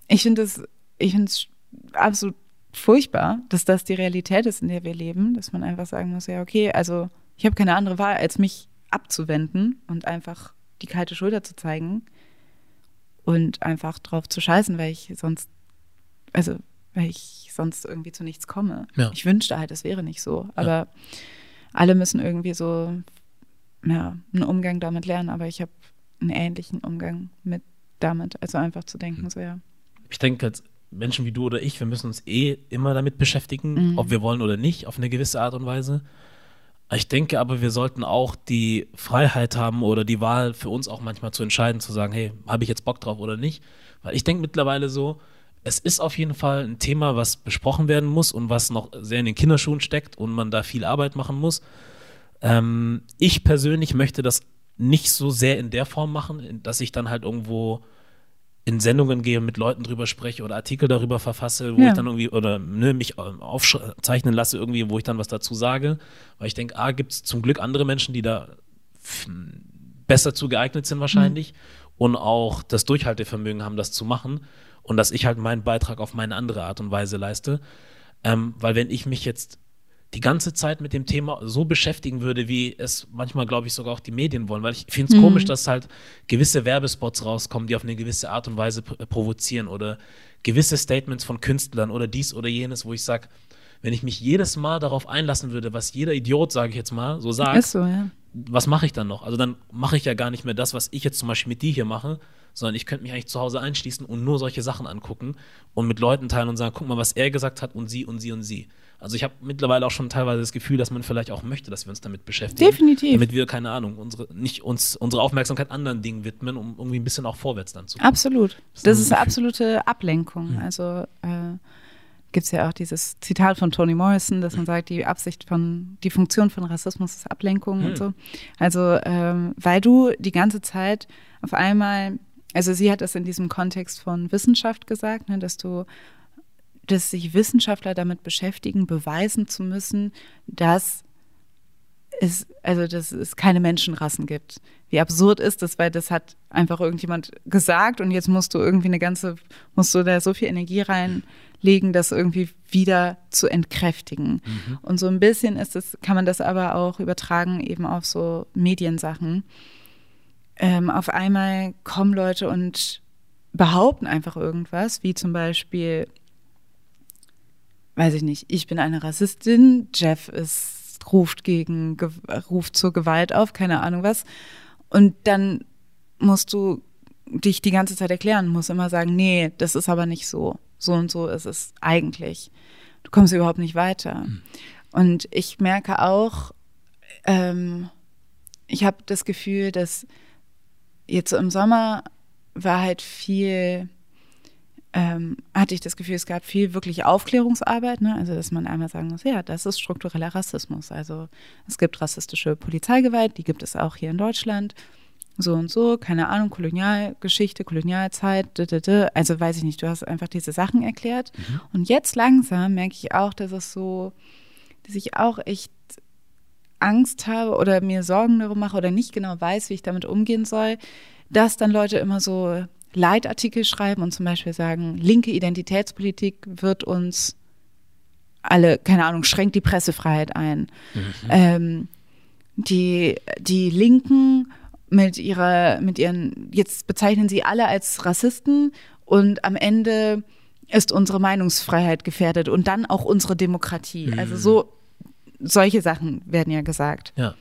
ich finde es, ich finde es absolut furchtbar, dass das die Realität ist, in der wir leben, dass man einfach sagen muss, ja, okay, also ich habe keine andere Wahl, als mich abzuwenden und einfach die kalte Schulter zu zeigen und einfach drauf zu scheißen, weil ich sonst, also weil ich sonst irgendwie zu nichts komme. Ja. Ich wünschte halt, es wäre nicht so, aber alle müssen irgendwie so, ja, einen Umgang damit lernen, aber ich habe einen ähnlichen Umgang mit damit, also einfach zu denken, so ja. Ich denke, als Menschen wie du oder ich, wir müssen uns eh immer damit beschäftigen, ob wir wollen oder nicht, auf eine gewisse Art und Weise. Ich denke aber, wir sollten auch die Freiheit haben oder die Wahl für uns auch manchmal zu entscheiden, zu sagen, hey, habe ich jetzt Bock drauf oder nicht? Weil ich denke mittlerweile so, es ist auf jeden Fall ein Thema, was besprochen werden muss und was noch sehr in den Kinderschuhen steckt und man da viel Arbeit machen muss. Ähm, ich persönlich möchte das nicht so sehr in der Form machen, dass ich dann halt irgendwo in Sendungen gehe mit Leuten drüber spreche oder Artikel darüber verfasse, wo Ja. ich dann irgendwie oder ne, mich ähm, aufzeichnen lasse irgendwie, wo ich dann was dazu sage. Weil ich denke, A, gibt es zum Glück andere Menschen, die da besser zu geeignet sind wahrscheinlich mhm. und auch das Durchhaltevermögen haben, das zu machen und dass ich halt meinen Beitrag auf meine andere Art und Weise leiste. Ähm, weil wenn ich mich jetzt die ganze Zeit mit dem Thema so beschäftigen würde, wie es manchmal, glaube ich, sogar auch die Medien wollen. Weil ich finde es mhm. komisch, dass halt gewisse Werbespots rauskommen, die auf eine gewisse Art und Weise provozieren oder gewisse Statements von Künstlern oder dies oder jenes, wo ich sage, wenn ich mich jedes Mal darauf einlassen würde, was jeder Idiot, sage ich jetzt mal, so sagt, so, ja. was mache ich dann noch? Also dann mache ich ja gar nicht mehr das, was ich jetzt zum Beispiel mit dir hier mache, sondern ich könnte mich eigentlich zu Hause einschließen und nur solche Sachen angucken und mit Leuten teilen und sagen, guck mal, was er gesagt hat und sie und sie und sie. Also ich habe mittlerweile auch schon teilweise das Gefühl, dass man vielleicht auch möchte, dass wir uns damit beschäftigen. Definitiv. Damit wir, keine Ahnung, unsere, nicht uns unsere Aufmerksamkeit anderen Dingen widmen, um irgendwie ein bisschen auch vorwärts dann zu kommen. Absolut. Das, das ist eine absolute Ablenkung. Mhm. Also äh, gibt es ja auch dieses Zitat von Toni Morrison, dass man sagt, die Absicht von, die Funktion von Rassismus ist Ablenkung mhm. und so. Also ähm, weil du die ganze Zeit auf einmal, also sie hat das in diesem Kontext von Wissenschaft gesagt, ne, dass du dass sich Wissenschaftler damit beschäftigen, beweisen zu müssen, dass es, also dass es keine Menschenrassen gibt. Wie absurd ist das, weil das hat einfach irgendjemand gesagt und jetzt musst du irgendwie eine ganze, musst du da so viel Energie reinlegen, das irgendwie wieder zu entkräftigen. Mhm. Und so ein bisschen ist es, kann man das aber auch übertragen eben auf so Mediensachen. Ähm, auf einmal kommen Leute und behaupten einfach irgendwas, wie zum Beispiel, weiß ich nicht, ich bin eine Rassistin, Jeff ist, ruft gegen, ruft zur Gewalt auf, keine Ahnung was. Und dann musst du dich die ganze Zeit erklären, musst immer sagen, nee, das ist aber nicht so. So und so ist es eigentlich. Du kommst überhaupt nicht weiter. Mhm. Und ich merke auch, ähm, ich habe das Gefühl, dass jetzt im Sommer war halt viel ähm, hatte ich das Gefühl, es gab viel wirklich Aufklärungsarbeit, ne? also dass man einmal sagen muss, ja, das ist struktureller Rassismus. Also es gibt rassistische Polizeigewalt, die gibt es auch hier in Deutschland. So und so, keine Ahnung, Kolonialgeschichte, Kolonialzeit, also weiß ich nicht, du hast einfach diese Sachen erklärt. Mhm. Und jetzt langsam merke ich auch, dass es so, dass ich auch echt Angst habe oder mir Sorgen darum mache oder nicht genau weiß, wie ich damit umgehen soll, dass dann Leute immer so Leitartikel schreiben und zum Beispiel sagen, linke Identitätspolitik wird uns alle, keine Ahnung, schränkt die Pressefreiheit ein. Mhm. Ähm, die, die Linken mit ihrer, mit ihren, jetzt bezeichnen sie alle als Rassisten und am Ende ist unsere Meinungsfreiheit gefährdet und dann auch unsere Demokratie. Mhm. Also so, solche Sachen werden ja gesagt. Ja.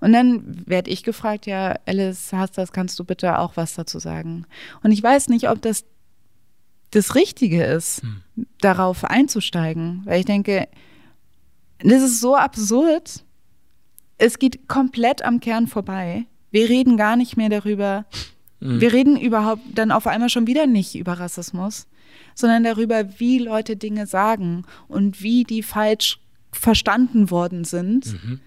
Und dann werde ich gefragt, ja, Alice, hast das, kannst du bitte auch was dazu sagen? Und ich weiß nicht, ob das das Richtige ist, hm. darauf einzusteigen, weil ich denke, das ist so absurd. Es geht komplett am Kern vorbei. Wir reden gar nicht mehr darüber. Hm. Wir reden überhaupt dann auf einmal schon wieder nicht über Rassismus, sondern darüber, wie Leute Dinge sagen und wie die falsch verstanden worden sind. Mhm.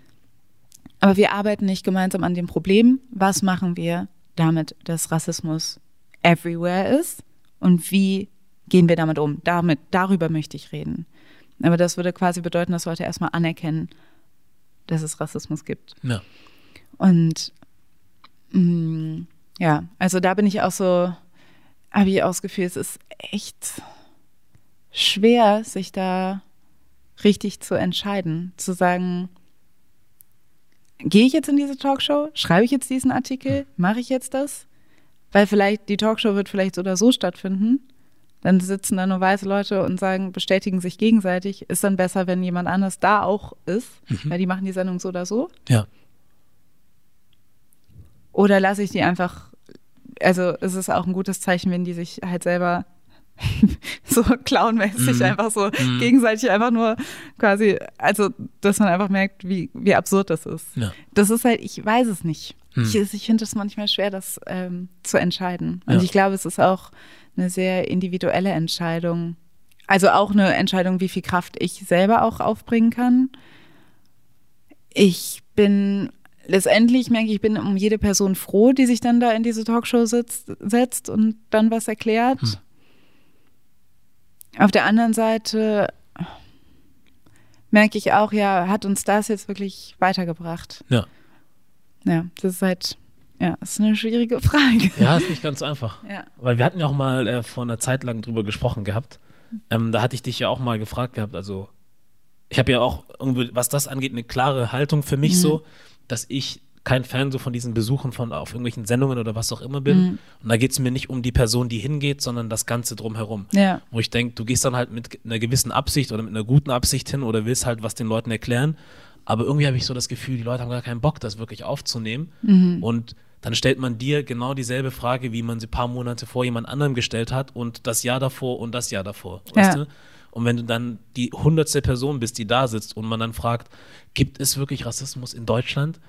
Aber wir arbeiten nicht gemeinsam an dem Problem. Was machen wir damit, dass Rassismus everywhere ist? Und wie gehen wir damit um? Damit, darüber möchte ich reden. Aber das würde quasi bedeuten, dass Leute erstmal anerkennen, dass es Rassismus gibt. Ja. Und mh, mm, ja, also da bin ich auch so, habe ich auch das Gefühl, es ist echt schwer, sich da richtig zu entscheiden, zu sagen, gehe ich jetzt in diese Talkshow? Schreibe ich jetzt diesen Artikel? Mache ich jetzt das? Weil vielleicht die Talkshow wird vielleicht so oder so stattfinden. Dann sitzen da nur weiße Leute und sagen, bestätigen sich gegenseitig. Ist dann besser, wenn jemand anders da auch ist, mhm. weil die machen die Sendung so oder so. Ja. Oder lasse ich die einfach, also es ist auch ein gutes Zeichen, wenn die sich halt selber so clownmäßig mhm. einfach so mhm. gegenseitig einfach nur quasi, also dass man einfach merkt, wie, wie absurd das ist. Ja. Das ist halt, ich weiß es nicht. Mhm. Ich, ich finde es manchmal schwer, das ähm, zu entscheiden. Und ja. ich glaube, es ist auch eine sehr individuelle Entscheidung. Also auch eine Entscheidung, wie viel Kraft ich selber auch aufbringen kann. Ich bin letztendlich merke ich, ich bin um jede Person froh, die sich dann da in diese Talkshow sitzt, setzt und dann was erklärt. Hm. Auf der anderen Seite merke ich auch, ja, hat uns das jetzt wirklich weitergebracht? Ja. Ja, das ist halt, ja, ist eine schwierige Frage. Ja, ist nicht ganz einfach. Ja. Weil wir hatten ja auch mal äh, vor einer Zeit lang drüber gesprochen gehabt. Ähm, da hatte ich dich ja auch mal gefragt gehabt, also ich habe ja auch irgendwie, was das angeht, eine klare Haltung für mich Mhm. so, dass ich kein Fan so von diesen Besuchen von auf irgendwelchen Sendungen oder was auch immer bin. Mhm. Und da geht es mir nicht um die Person, die hingeht, sondern das Ganze drumherum. Ja. Wo ich denke, du gehst dann halt mit einer gewissen Absicht oder mit einer guten Absicht hin oder willst halt was den Leuten erklären. Aber irgendwie habe ich so das Gefühl, die Leute haben gar keinen Bock, das wirklich aufzunehmen. Mhm. Und dann stellt man dir genau dieselbe Frage, wie man sie ein paar Monate vor jemand anderem gestellt hat und das Jahr davor und das Jahr davor. Weißt Ja. du? Und wenn du dann die hundertste Person bist, die da sitzt und man dann fragt, gibt es wirklich Rassismus in Deutschland?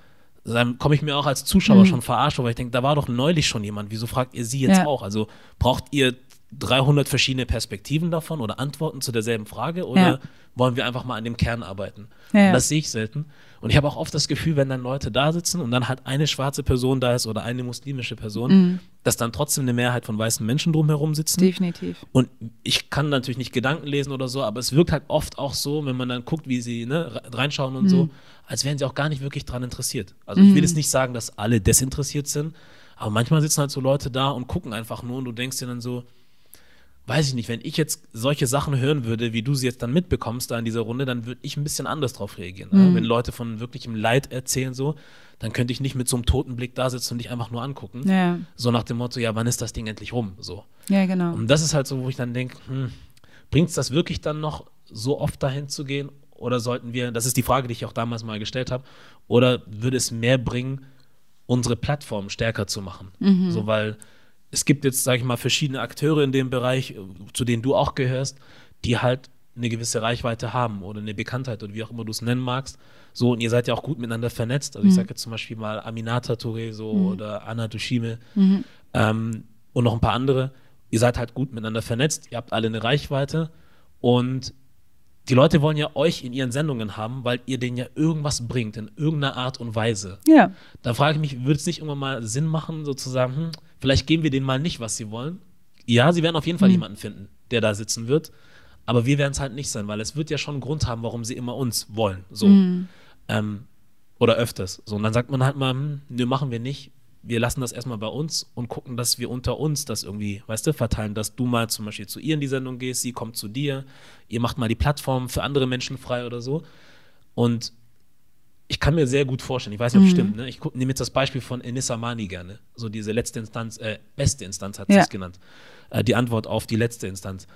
Dann komme ich mir auch als Zuschauer schon verarscht, weil ich denke, da war doch neulich schon jemand. Wieso fragt ihr sie jetzt Ja. auch? Also braucht ihr 300 verschiedene Perspektiven davon oder Antworten zu derselben Frage oder Ja. wollen wir einfach mal an dem Kern arbeiten? Ja, das sehe ich selten. Und ich habe auch oft das Gefühl, wenn dann Leute da sitzen und dann halt eine schwarze Person da ist oder eine muslimische Person, Mhm. dass dann trotzdem eine Mehrheit von weißen Menschen drumherum sitzen. Definitiv. Und ich kann natürlich nicht Gedanken lesen oder so, aber es wirkt halt oft auch so, wenn man dann guckt, wie sie ne, re- reinschauen und so, als wären sie auch gar nicht wirklich dran interessiert. Also ich will jetzt nicht sagen, dass alle desinteressiert sind, aber manchmal sitzen halt so Leute da und gucken einfach nur und du denkst dir dann so, weiß ich nicht, wenn ich jetzt solche Sachen hören würde, wie du sie jetzt dann mitbekommst da in dieser Runde, dann würde ich ein bisschen anders drauf reagieren. ne? Wenn Leute von wirklichem Leid erzählen so, dann könnte ich nicht mit so einem toten Blick da sitzen und dich einfach nur angucken. Ja. So nach dem Motto, ja, wann ist das Ding endlich rum? So. Ja, genau. Und das ist halt so, wo ich dann denke, hm, bringt es das wirklich dann noch so oft dahin zu gehen? Oder sollten wir, das ist die Frage, die ich auch damals mal gestellt habe, oder würde es mehr bringen, unsere Plattform stärker zu machen? So, weil es gibt jetzt, sage ich mal, verschiedene Akteure in dem Bereich, äh, zu denen du auch gehörst, die halt eine gewisse Reichweite haben oder eine Bekanntheit oder wie auch immer du es nennen magst. So, und ihr seid ja auch gut miteinander vernetzt. Also ich sage jetzt zum Beispiel mal Aminata Touré so oder Anna Dushime ähm, und noch ein paar andere. Ihr seid halt gut miteinander vernetzt, ihr habt alle eine Reichweite und die Leute wollen ja euch in ihren Sendungen haben, weil ihr denen ja irgendwas bringt, in irgendeiner Art und Weise. ja. Da frage ich mich, würde es nicht irgendwann mal Sinn machen, sozusagen, hm, vielleicht geben wir denen mal nicht, was sie wollen? Ja, sie werden auf jeden Fall jemanden finden, der da sitzen wird, aber wir werden es halt nicht sein, weil es wird ja schon einen Grund haben, warum sie immer uns wollen. So. Ähm, oder öfters. So, und dann sagt man halt mal, hm, nö, machen wir nicht. Wir lassen das erstmal bei uns und gucken, dass wir unter uns das irgendwie, weißt du, verteilen, dass du mal zum Beispiel zu ihr in die Sendung gehst, sie kommt zu dir, ihr macht mal die Plattform für andere Menschen frei oder so. Und ich kann mir sehr gut vorstellen, ich weiß nicht, ob es stimmt, ne? ich nehme jetzt das Beispiel von Enissa Mani gerne, so diese letzte Instanz, äh, beste Instanz hat sie Ja. es genannt, äh, die Antwort auf die letzte Instanz.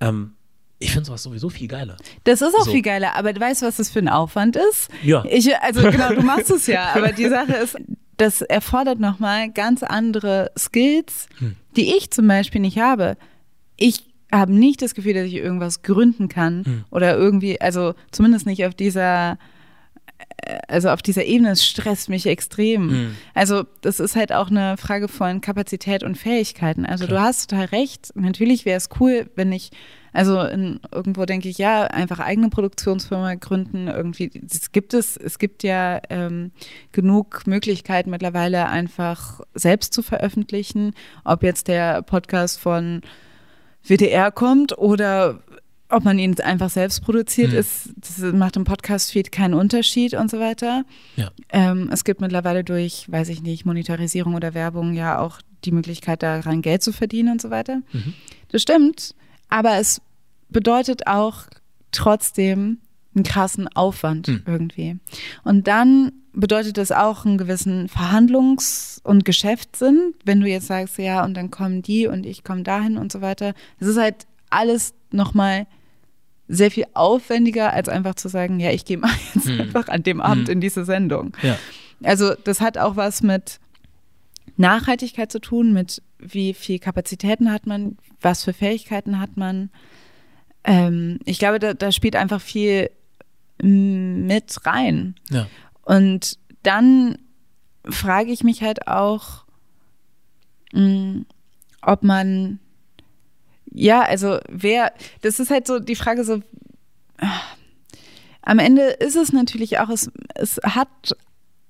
Ähm, ich finde sowas sowieso viel geiler. Das ist auch So. viel geiler, aber weißt du, was das für ein Aufwand ist? Ja. Ich, also genau, du machst es ja, aber die Sache ist, das erfordert nochmal ganz andere Skills, Hm. die ich zum Beispiel nicht habe. Ich habe nicht das Gefühl, dass ich irgendwas gründen kann Hm. oder irgendwie, also zumindest nicht auf dieser, also auf dieser Ebene, es stresst mich extrem. Hm. Also das ist halt auch eine Frage von Kapazität und Fähigkeiten. Also du Klar. hast total recht. Natürlich wäre es cool, wenn ich, also in, irgendwo denke ich, ja, einfach eigene Produktionsfirma gründen. Irgendwie, es gibt es, es gibt ja ähm, genug Möglichkeiten mittlerweile einfach selbst zu veröffentlichen. Ob jetzt der Podcast von WDR kommt oder ob man ihn einfach selbst produziert, Hm. ist, das macht im Podcast-Feed keinen Unterschied und so weiter. Ja. Ähm, es gibt mittlerweile durch, weiß ich nicht, Monetarisierung oder Werbung ja auch die Möglichkeit, daran Geld zu verdienen und so weiter. Mhm. Das stimmt, aber es bedeutet auch trotzdem einen krassen Aufwand Hm. irgendwie. Und dann bedeutet das auch einen gewissen Verhandlungs- und Geschäftssinn, wenn du jetzt sagst, ja, und dann kommen die und ich komme dahin und so weiter. Das ist halt alles nochmal sehr viel aufwendiger, als einfach zu sagen, ja, ich gehe mal jetzt Hm. einfach an dem Abend Hm. in diese Sendung. Ja. Also das hat auch was mit Nachhaltigkeit zu tun, mit wie viel Kapazitäten hat man, was für Fähigkeiten hat man. Ähm, ich glaube, da, da spielt einfach viel mit rein. Ja. Und dann frage ich mich halt auch, mh, ob man, ja, also wer, das ist halt so die Frage so, am Ende ist es natürlich auch, es, es hat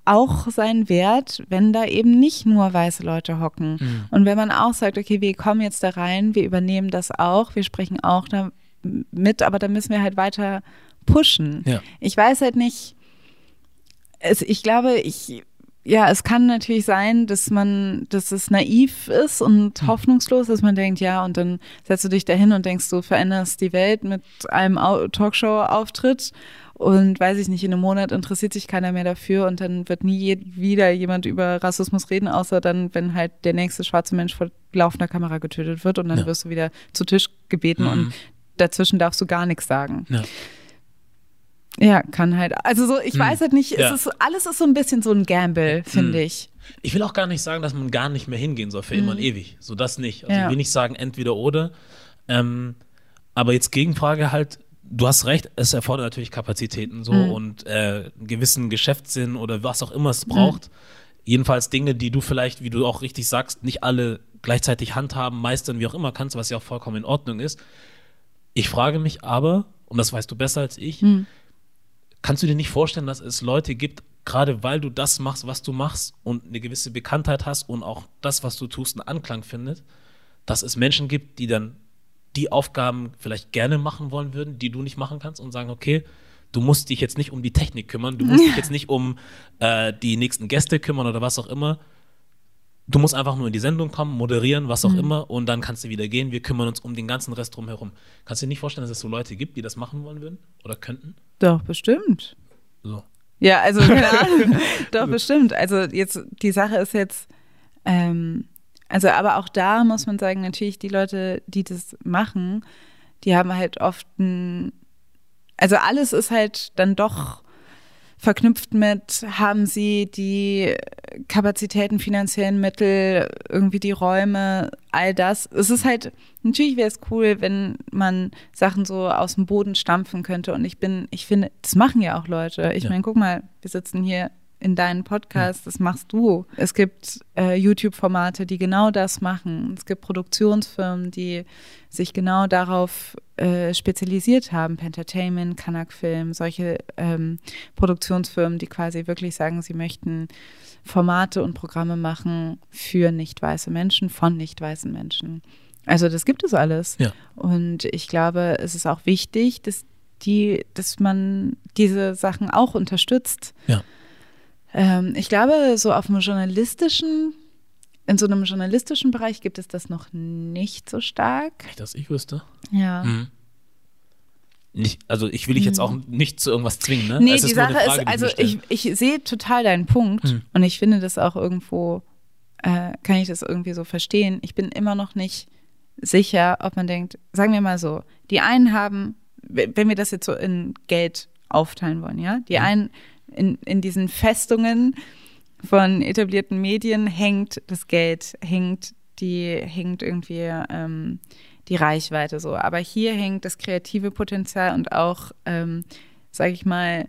auch seinen Wert, wenn da eben nicht nur weiße Leute hocken. Mhm. Und wenn man auch sagt, okay, wir kommen jetzt da rein, wir übernehmen das auch, wir sprechen auch da mit, aber da müssen wir halt weiter pushen. Ja. Ich weiß halt nicht, es, ich glaube, ich ja, es kann natürlich sein, dass man, dass es naiv ist und hm. hoffnungslos, dass man denkt, ja, und dann setzt du dich dahin und denkst, du veränderst die Welt mit einem Talkshow-Auftritt und weiß ich nicht, in einem Monat interessiert sich keiner mehr dafür und dann wird nie wieder jemand über Rassismus reden, außer dann, wenn halt der nächste schwarze Mensch vor laufender Kamera getötet wird und dann ja. wirst du wieder zu Tisch gebeten mhm. und dazwischen darfst du gar nichts sagen. Ja. Ja, kann halt. Also so, ich hm. weiß halt nicht, ja. ist, alles ist so ein bisschen so ein Gamble, finde hm. ich. Ich will auch gar nicht sagen, dass man gar nicht mehr hingehen soll für hm. immer und ewig. So das nicht. Also ja. ich will nicht sagen entweder oder. Ähm, aber jetzt Gegenfrage halt, du hast recht, es erfordert natürlich Kapazitäten so hm. und äh, einen gewissen Geschäftssinn oder was auch immer es braucht. Hm. Jedenfalls Dinge, die du vielleicht, wie du auch richtig sagst, nicht alle gleichzeitig handhaben, meistern, wie auch immer kannst, was ja auch vollkommen in Ordnung ist. Ich frage mich aber, und das weißt du besser als ich, hm Kannst du dir nicht vorstellen, dass es Leute gibt, gerade weil du das machst, was du machst und eine gewisse Bekanntheit hast und auch das, was du tust, einen Anklang findet, dass es Menschen gibt, die dann die Aufgaben vielleicht gerne machen wollen würden, die du nicht machen kannst und sagen, okay, du musst dich jetzt nicht um die Technik kümmern, du musst dich jetzt nicht um äh, die nächsten Gäste kümmern oder was auch immer, Du musst einfach nur in die Sendung kommen, moderieren, was auch mhm. immer, und dann kannst du wieder gehen. Wir kümmern uns um den ganzen Rest drumherum. Kannst du dir nicht vorstellen, dass es so Leute gibt, die das machen wollen würden oder könnten? Doch, bestimmt. So. Ja, also keine Ahnung. Doch, bestimmt. Also jetzt, die Sache ist jetzt, ähm, also aber auch da muss man sagen, natürlich die Leute, die das machen, die haben halt oft ein, also alles ist halt dann doch verknüpft mit, haben sie die Kapazitäten, finanziellen Mittel, irgendwie die Räume, all das. Es ist halt, natürlich wäre es cool, wenn man Sachen so aus dem Boden stampfen könnte. Und ich bin, ich finde, das machen ja auch Leute. Ich ja. meine, guck mal, wir sitzen hier in deinen Podcast, das machst du. Es gibt äh, YouTube-Formate, die genau das machen. Es gibt Produktionsfirmen, die sich genau darauf äh, spezialisiert haben. Pentertainment, Kanak Film, solche ähm, Produktionsfirmen, die quasi wirklich sagen, sie möchten Formate und Programme machen für nicht weiße Menschen, von nicht weißen Menschen. Also das gibt es alles. Ja. Und ich glaube, es ist auch wichtig, dass die, dass man diese Sachen auch unterstützt. Ja. Ähm, ich glaube, so auf dem journalistischen, in so einem journalistischen Bereich gibt es das noch nicht so stark. Nicht, dass ich wüsste. Ja. Mhm. Nicht, also ich will dich jetzt mhm. auch nicht zu irgendwas zwingen, ne? Nee, die Sache Frage, ist, also ich, ich, sehe total deinen Punkt hm. und ich finde das auch irgendwo, äh, kann ich das irgendwie so verstehen. Ich bin immer noch nicht sicher, ob man denkt, sagen wir mal so, die einen haben, wenn wir das jetzt so in Geld aufteilen wollen, ja, die hm. einen in, in diesen Festungen von etablierten Medien hängt das Geld, hängt die, hängt irgendwie ähm, die Reichweite so. Aber hier hängt das kreative Potenzial und auch, ähm, sage ich mal,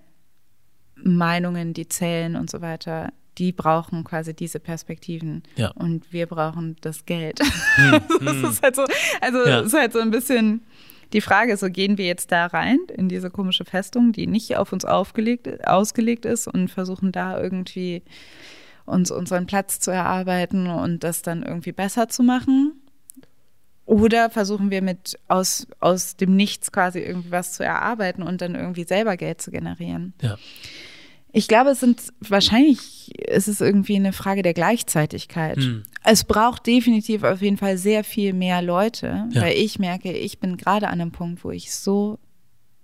Meinungen, die zählen und so weiter. Die brauchen quasi diese Perspektiven ja. und wir brauchen das Geld. Hm, das hm. ist halt so, also ja. ist halt so ein bisschen die Frage ist so, gehen wir jetzt da rein in diese komische Festung, die nicht auf uns aufgelegt, ausgelegt ist und versuchen da irgendwie uns unseren Platz zu erarbeiten und das dann irgendwie besser zu machen? Oder versuchen wir mit aus, aus dem Nichts quasi irgendwie was zu erarbeiten und dann irgendwie selber Geld zu generieren? Ja. Ich glaube, es sind wahrscheinlich ist es irgendwie eine Frage der Gleichzeitigkeit. Hm. Es braucht definitiv auf jeden Fall sehr viel mehr Leute, ja. weil ich merke, ich bin gerade an einem Punkt, wo ich so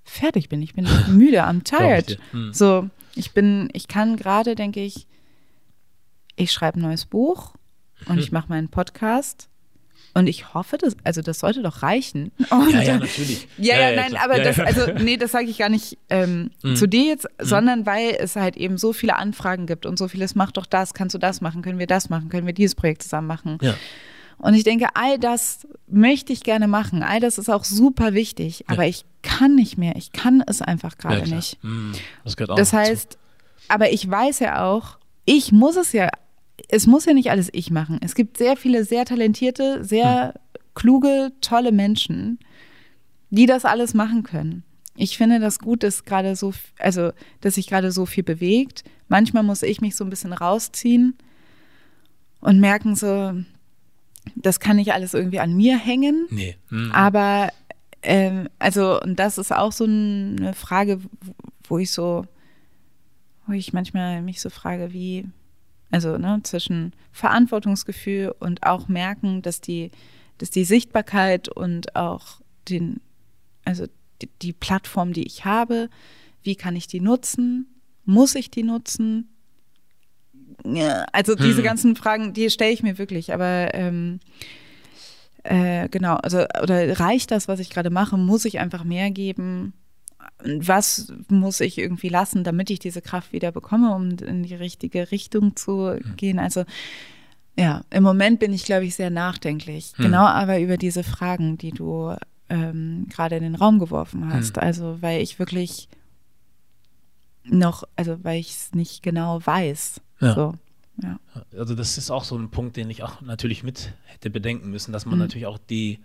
fertig bin. Ich bin müde, am tired. Hm. So, ich bin, ich kann gerade, denke ich, ich schreibe ein neues Buch und ich mache meinen Podcast und ich hoffe, dass, also das sollte doch reichen. Und, ja, ja, natürlich. Ja, ja, ja nein, klar. aber ja, das, also, nee, das sage ich gar nicht ähm, mhm. zu dir jetzt, mhm. sondern weil es halt eben so viele Anfragen gibt und so vieles, mach doch das, kannst du das machen, können wir das machen, können wir dieses Projekt zusammen machen. Ja. Und ich denke, all das möchte ich gerne machen. All das ist auch super wichtig, aber ich kann nicht mehr. Ich kann es einfach gerade nicht. Mhm. Das gehört auch Das heißt, aber ich weiß ja auch, ich muss es ja es muss ja nicht alles ich machen. Es gibt sehr viele sehr talentierte, sehr hm. kluge, tolle Menschen, die das alles machen können. Ich finde das gut, dass gerade so, also dass sich gerade so viel bewegt. Manchmal muss ich mich so ein bisschen rausziehen und merken so, das kann nicht alles irgendwie an mir hängen. Nee. Mhm. Aber ähm, also und das ist auch so eine Frage, wo ich so, wo ich manchmal mich so frage, wie Also ne, zwischen Verantwortungsgefühl und auch merken, dass die, dass die Sichtbarkeit und auch den, also die, die Plattform, die ich habe, wie kann ich die nutzen? Muss ich die nutzen? Also diese hm. ganzen Fragen, die stelle ich mir wirklich, aber ähm, äh, genau, also oder reicht das, was ich gerade mache? Muss ich einfach mehr geben? Was muss ich irgendwie lassen, damit ich diese Kraft wieder bekomme, um in die richtige Richtung zu hm. gehen? Also ja, im Moment bin ich, glaube ich, sehr nachdenklich. Hm. Genau, aber über diese Fragen, die du ähm, gerade in den Raum geworfen hast. Hm. Also, weil ich wirklich noch, also weil ich es nicht genau weiß. Ja. So. Ja. Also das ist auch so ein Punkt, den ich auch natürlich mit hätte bedenken müssen, dass man mhm. natürlich auch die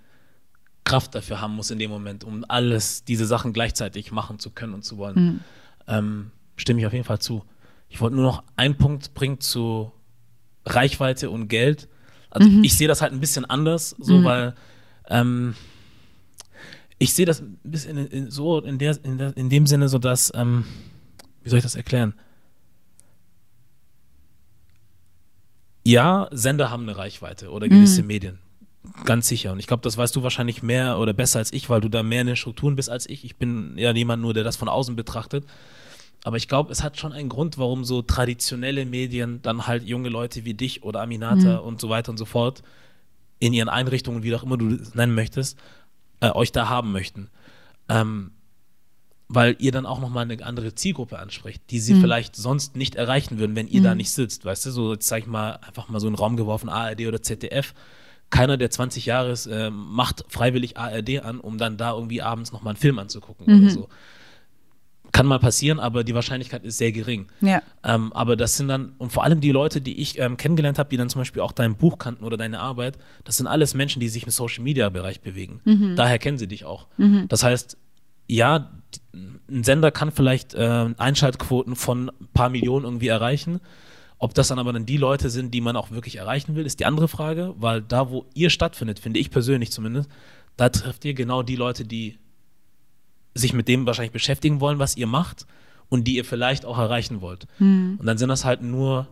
Kraft dafür haben muss in dem Moment, um alles, diese Sachen gleichzeitig machen zu können und zu wollen. Mhm. Ähm, stimme ich auf jeden Fall zu. Ich wollte nur noch einen Punkt bringen zu Reichweite und Geld. Also mhm. ich sehe das halt ein bisschen anders, so mhm. weil ähm, ich sehe das ein bisschen in, in, so in, der, in, der, in dem Sinne so, dass, ähm, wie soll ich das erklären? ja, Sender haben eine Reichweite oder gewisse mhm. Medien. Ganz sicher. Und ich glaube, das weißt du wahrscheinlich mehr oder besser als ich, weil du da mehr in den Strukturen bist als ich. Ich bin ja jemand nur, der das von außen betrachtet. Aber ich glaube, es hat schon einen Grund, warum so traditionelle Medien dann halt junge Leute wie dich oder Aminata mhm. und so weiter und so fort in ihren Einrichtungen, wie auch immer du es nennen möchtest, äh, euch da haben möchten. Ähm, weil ihr dann auch nochmal eine andere Zielgruppe anspricht, die sie mhm. vielleicht sonst nicht erreichen würden, wenn ihr mhm. da nicht sitzt. Weißt du, so jetzt sag ich mal, einfach mal so in den Raum geworfen, ARD oder ZDF. Keiner, der 20 Jahre ist, äh, macht freiwillig ARD an, um dann da irgendwie abends nochmal einen Film anzugucken mhm. oder so. Kann mal passieren, aber die Wahrscheinlichkeit ist sehr gering. Ja. Ähm, aber das sind dann, und vor allem die Leute, die ich ähm, kennengelernt habe, die dann zum Beispiel auch dein Buch kannten oder deine Arbeit, das sind alles Menschen, die sich im Social Media Bereich bewegen. Mhm. Daher kennen sie dich auch. Mhm. Das heißt, ja, ein Sender kann vielleicht äh, Einschaltquoten von ein paar Millionen irgendwie erreichen. Ob das dann aber dann die Leute sind, die man auch wirklich erreichen will, ist die andere Frage, weil da, wo ihr stattfindet, finde ich persönlich zumindest, da trifft ihr genau die Leute, die sich mit dem wahrscheinlich beschäftigen wollen, was ihr macht und die ihr vielleicht auch erreichen wollt. Mhm. Und dann sind das halt nur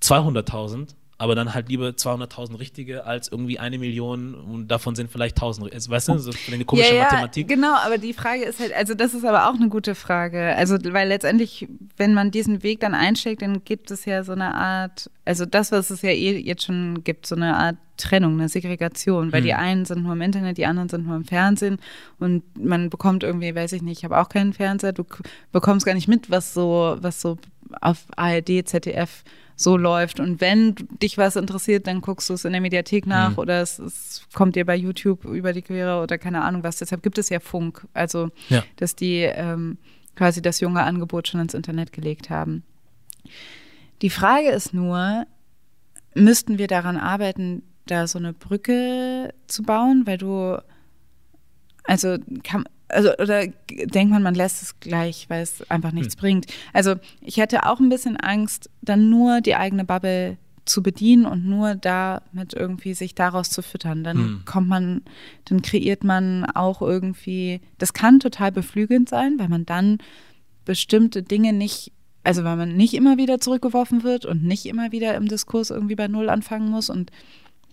200.000 aber dann halt lieber 200.000 richtige als irgendwie eine Million und davon sind vielleicht 1000. Also, weißt du, ist eine komische ja, ja, Mathematik. Genau, aber die Frage ist halt, also das ist aber auch eine gute Frage. Also, weil letztendlich, wenn man diesen Weg dann einschlägt, dann gibt es ja so eine Art, also das, was es ja eh jetzt schon gibt, so eine Art Trennung, eine Segregation, weil hm. die einen sind nur im Internet, die anderen sind nur im Fernsehen und man bekommt irgendwie, weiß ich nicht, ich habe auch keinen Fernseher, du bekommst gar nicht mit, was so, was so auf ARD, ZDF so läuft. Und wenn dich was interessiert, dann guckst du es in der Mediathek nach mhm. oder es, es, kommt dir bei YouTube über die Quere oder keine Ahnung was. Deshalb gibt es ja Funk. Also, ja. dass die ähm, quasi das junge Angebot schon ins Internet gelegt haben. Die Frage ist nur, müssten wir daran arbeiten, da so eine Brücke zu bauen, weil du, also kann, also oder denkt man, man lässt es gleich, weil es einfach nichts hm. bringt. Also ich hätte auch ein bisschen Angst, dann nur die eigene Bubble zu bedienen und nur damit irgendwie sich daraus zu füttern. Dann hm. kommt man, dann kreiert man auch irgendwie, das kann total beflügelnd sein, weil man dann bestimmte Dinge nicht, also weil man nicht immer wieder zurückgeworfen wird und nicht immer wieder im Diskurs irgendwie bei Null anfangen muss und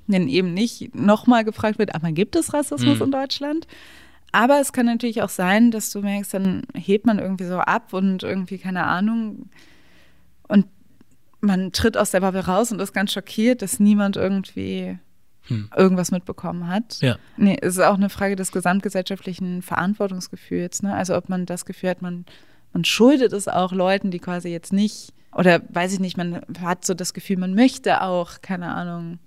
dann eben nicht nochmal gefragt wird, aber gibt es Rassismus hm. in Deutschland? Aber es kann natürlich auch sein, dass du merkst, dann hebt man irgendwie so ab und irgendwie, keine Ahnung, und man tritt aus der Bubble raus und ist ganz schockiert, dass niemand irgendwie hm. irgendwas mitbekommen hat. Ja. Nee, es ist auch eine Frage des gesamtgesellschaftlichen Verantwortungsgefühls. Ne? Also ob man das Gefühl hat, man, man schuldet es auch Leuten, die quasi jetzt nicht, oder weiß ich nicht, man hat so das Gefühl, man möchte auch, keine Ahnung,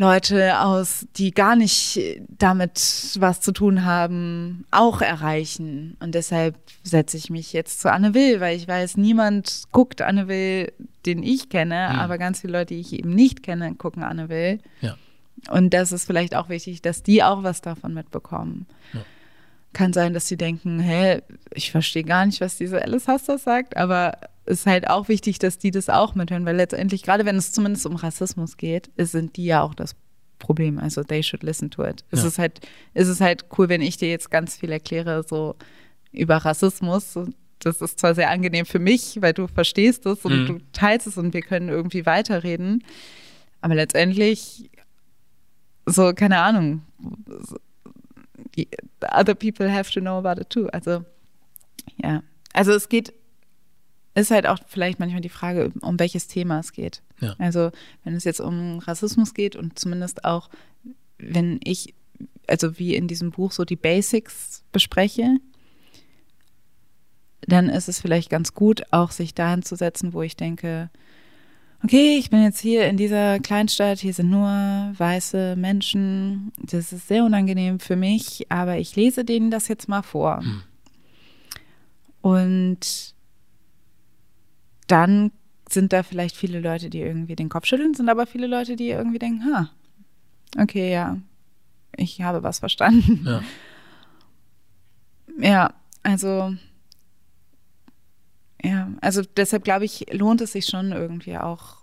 Leute aus, die gar nicht damit was zu tun haben, auch erreichen. Und deshalb setze ich mich jetzt zu Anne Will, weil ich weiß, niemand guckt Anne Will, den ich kenne, mhm. aber ganz viele Leute, die ich eben nicht kenne, gucken Anne Will. Ja. Und das ist vielleicht auch wichtig, dass die auch was davon mitbekommen. Ja. Kann sein, dass sie denken, hä, ich verstehe gar nicht, was diese Alice Haster sagt, aber ist halt auch wichtig, dass die das auch mithören, weil letztendlich, gerade wenn es zumindest um Rassismus geht, sind die ja auch das Problem. Also they should listen to it. Ja. Es ist halt, es ist halt cool, wenn ich dir jetzt ganz viel erkläre, so über Rassismus. das ist zwar sehr angenehm für mich, weil du verstehst es und Mhm. du teilst es und wir können irgendwie weiterreden. Aber letztendlich, so, keine Ahnung, other people have to know about it too. Also, ja. Also es geht, ist halt auch vielleicht manchmal die Frage, um welches Thema es geht. Ja. Also, wenn es jetzt um Rassismus geht und zumindest auch, wenn ich, also wie in diesem Buch so die Basics bespreche, dann ist es vielleicht ganz gut, auch sich dahin zu setzen, wo ich denke, okay, ich bin jetzt hier in dieser Kleinstadt, hier sind nur weiße Menschen, das ist sehr unangenehm für mich, aber ich lese denen das jetzt mal vor. Mhm. Und dann sind da vielleicht viele Leute, die irgendwie den Kopf schütteln, sind aber viele Leute, die irgendwie denken, ha, okay, ja, ich habe was verstanden. Ja. Ja, also ja, also deshalb glaube ich, lohnt es sich schon irgendwie auch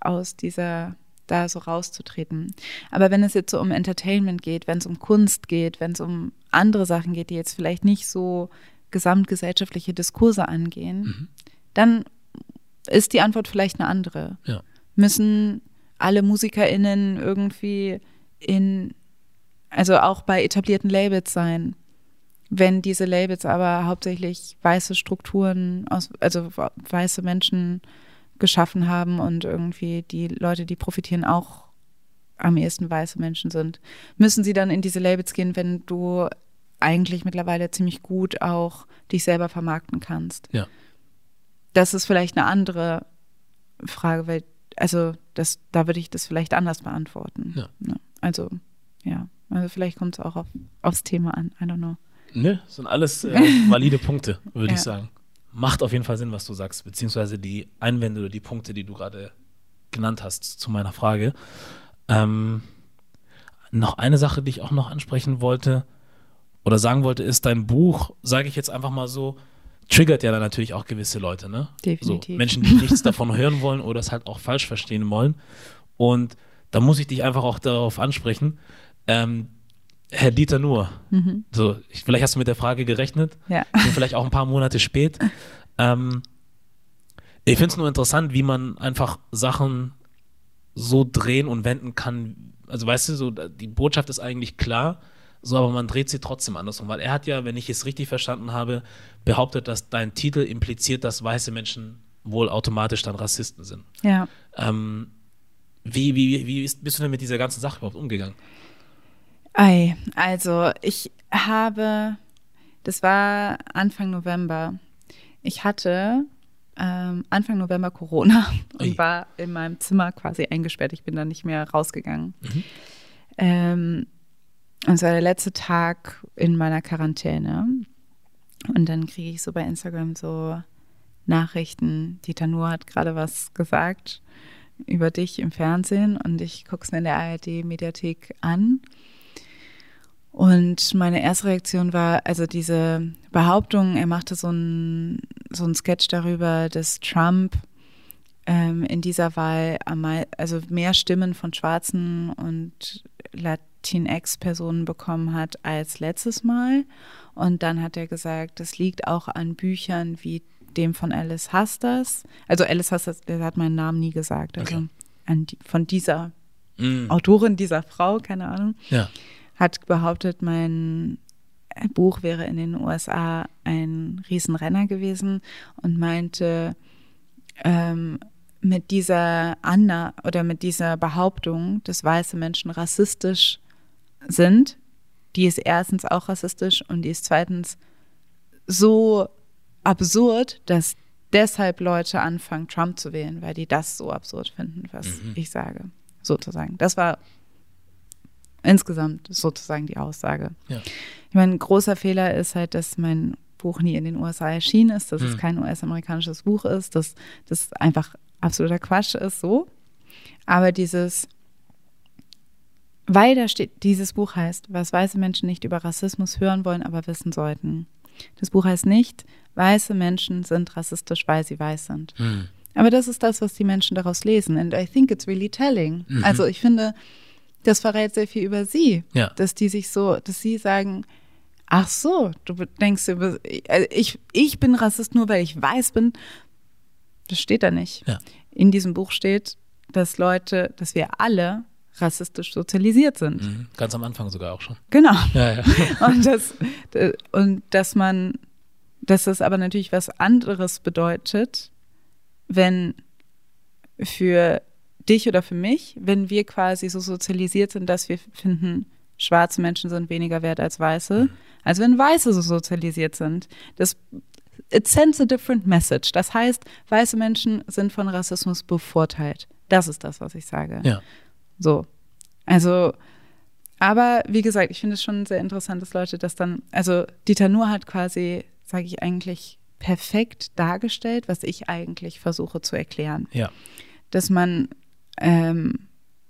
aus dieser da so rauszutreten. Aber wenn es jetzt so um Entertainment geht, wenn es um Kunst geht, wenn es um andere Sachen geht, die jetzt vielleicht nicht so gesamtgesellschaftliche Diskurse angehen, Mhm. dann ist die Antwort vielleicht eine andere. Ja. Müssen alle MusikerInnen irgendwie in, also auch bei etablierten Labels sein? Wenn diese Labels aber hauptsächlich weiße Strukturen aus, also weiße Menschen geschaffen haben und irgendwie die Leute, die profitieren, auch am ehesten weiße Menschen sind, müssen sie dann in diese Labels gehen, wenn du eigentlich mittlerweile ziemlich gut auch dich selber vermarkten kannst. Ja. Das ist vielleicht eine andere Frage, weil, also das, da würde ich das vielleicht anders beantworten. Ja. Also, ja. Also vielleicht kommt es auch auf, aufs Thema an. I don't know. Ne, sind alles äh, valide Punkte, würde Ja. ich sagen. Macht auf jeden Fall Sinn, was du sagst, beziehungsweise die Einwände oder die Punkte, die du gerade genannt hast zu meiner Frage. Ähm, noch eine Sache, die ich auch noch ansprechen wollte oder sagen wollte, ist, dein Buch, sage ich jetzt einfach mal so, triggert ja dann natürlich auch gewisse Leute, ne? Definitiv. So, Menschen, die nichts davon hören wollen oder es halt auch falsch verstehen wollen. Und da muss ich dich einfach auch darauf ansprechen. Ähm, Herr Dieter Nuhr, Mhm. so, ich, vielleicht hast du mit der Frage gerechnet, Ja. bin vielleicht auch ein paar Monate spät. Ähm, ich finde es nur interessant, wie man einfach Sachen so drehen und wenden kann. Also weißt du, so die Botschaft ist eigentlich klar, so aber man dreht sie trotzdem andersrum, weil er hat ja, wenn ich es richtig verstanden habe, behauptet, dass dein Titel impliziert, dass weiße Menschen wohl automatisch dann Rassisten sind. Ja. Ähm, wie, wie, wie ist, bist du denn mit dieser ganzen Sache überhaupt umgegangen? Ei, also ich habe, das war Anfang November. Ich hatte ähm, Anfang November Corona und Ui. war in meinem Zimmer quasi eingesperrt. Ich bin dann nicht mehr rausgegangen. Mhm. Ähm, und es war der letzte Tag in meiner Quarantäne. Und dann kriege ich so bei Instagram so Nachrichten. Dieter Nuhr hat gerade was gesagt über dich im Fernsehen und ich gucke es mir in der ARD-Mediathek an. Und meine erste Reaktion war, also diese Behauptung, er machte so ein, so ein Sketch darüber, dass Trump ähm, in dieser Wahl mei- also mehr Stimmen von Schwarzen und Latinx-Personen bekommen hat als letztes Mal. Und dann hat er gesagt, das liegt auch an Büchern wie dem von Alice Hasters. Also Alice Hasters, der hat meinen Namen nie gesagt. Also Okay. die, von dieser Mhm. Autorin dieser Frau, keine Ahnung Ja. Hat behauptet, mein Buch wäre in den USA ein Riesenrenner gewesen und meinte, ähm, mit dieser Anna oder mit dieser Behauptung, dass weiße Menschen rassistisch sind, die ist erstens auch rassistisch und die ist zweitens so absurd, dass deshalb Leute anfangen, Trump zu wählen, weil die das so absurd finden, was Mhm. ich sage, sozusagen. Das war insgesamt sozusagen die Aussage. Ja. Ich meine, ein großer Fehler ist halt, dass mein Buch nie in den USA erschienen ist, dass es Hm. kein US-amerikanisches Buch ist, dass das einfach absoluter Quatsch ist, so. Aber dieses, weil da steht, dieses Buch heißt, was weiße Menschen nicht über Rassismus hören wollen, aber wissen sollten. Das Buch heißt nicht, weiße Menschen sind rassistisch, weil sie weiß sind. Mhm. Aber das ist das, was die Menschen daraus lesen. And I think it's really telling. Mhm. Also ich finde, das verrät sehr viel über sie. Ja. Dass die sich so, dass sie sagen, Ach so, du denkst über, also ich, ich bin Rassist nur, weil ich weiß bin. Das steht da nicht. Ja. In diesem Buch steht, dass Leute, dass wir alle rassistisch sozialisiert sind. Mhm. Ganz am Anfang sogar auch schon. Genau. Ja, ja. Und, das, und dass man, dass das aber natürlich was anderes bedeutet, wenn für dich oder für mich, wenn wir quasi so sozialisiert sind, dass wir finden, schwarze Menschen sind weniger wert als weiße, als wenn weiße so sozialisiert sind. Das it sends a different message. Das heißt, weiße Menschen sind von Rassismus bevorteilt. Das ist das, was ich sage. Ja. So. Also, aber wie gesagt, ich finde es schon sehr interessant, dass Leute das dann, also Dieter Nuhr hat quasi, sage ich eigentlich, perfekt dargestellt, was ich eigentlich versuche zu erklären. Ja. Dass man ähm,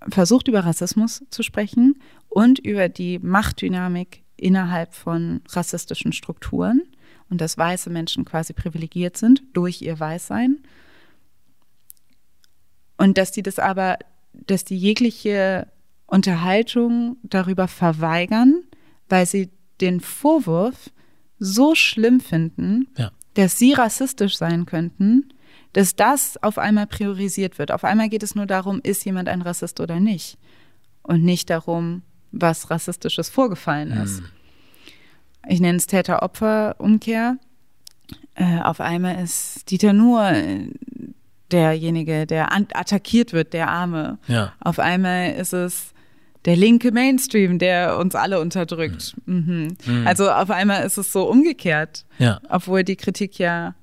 versucht, über Rassismus zu sprechen und über die Machtdynamik innerhalb von rassistischen Strukturen und dass weiße Menschen quasi privilegiert sind durch ihr Weißsein. Und dass die das aber, dass die jegliche Unterhaltung darüber verweigern, weil sie den Vorwurf so schlimm finden, Ja. dass sie rassistisch sein könnten, dass das auf einmal priorisiert wird. Auf einmal geht es nur darum, ist jemand ein Rassist oder nicht. Und nicht darum, was rassistisches vorgefallen ist. Ich nenne es Täter-Opfer-Umkehr. Äh, auf einmal ist Dieter Nuhr äh, derjenige, der attackiert wird, der Arme. Ja. Auf einmal ist es der linke Mainstream, der uns alle unterdrückt. Mhm. Also auf einmal ist es so umgekehrt, Ja. obwohl die Kritik ja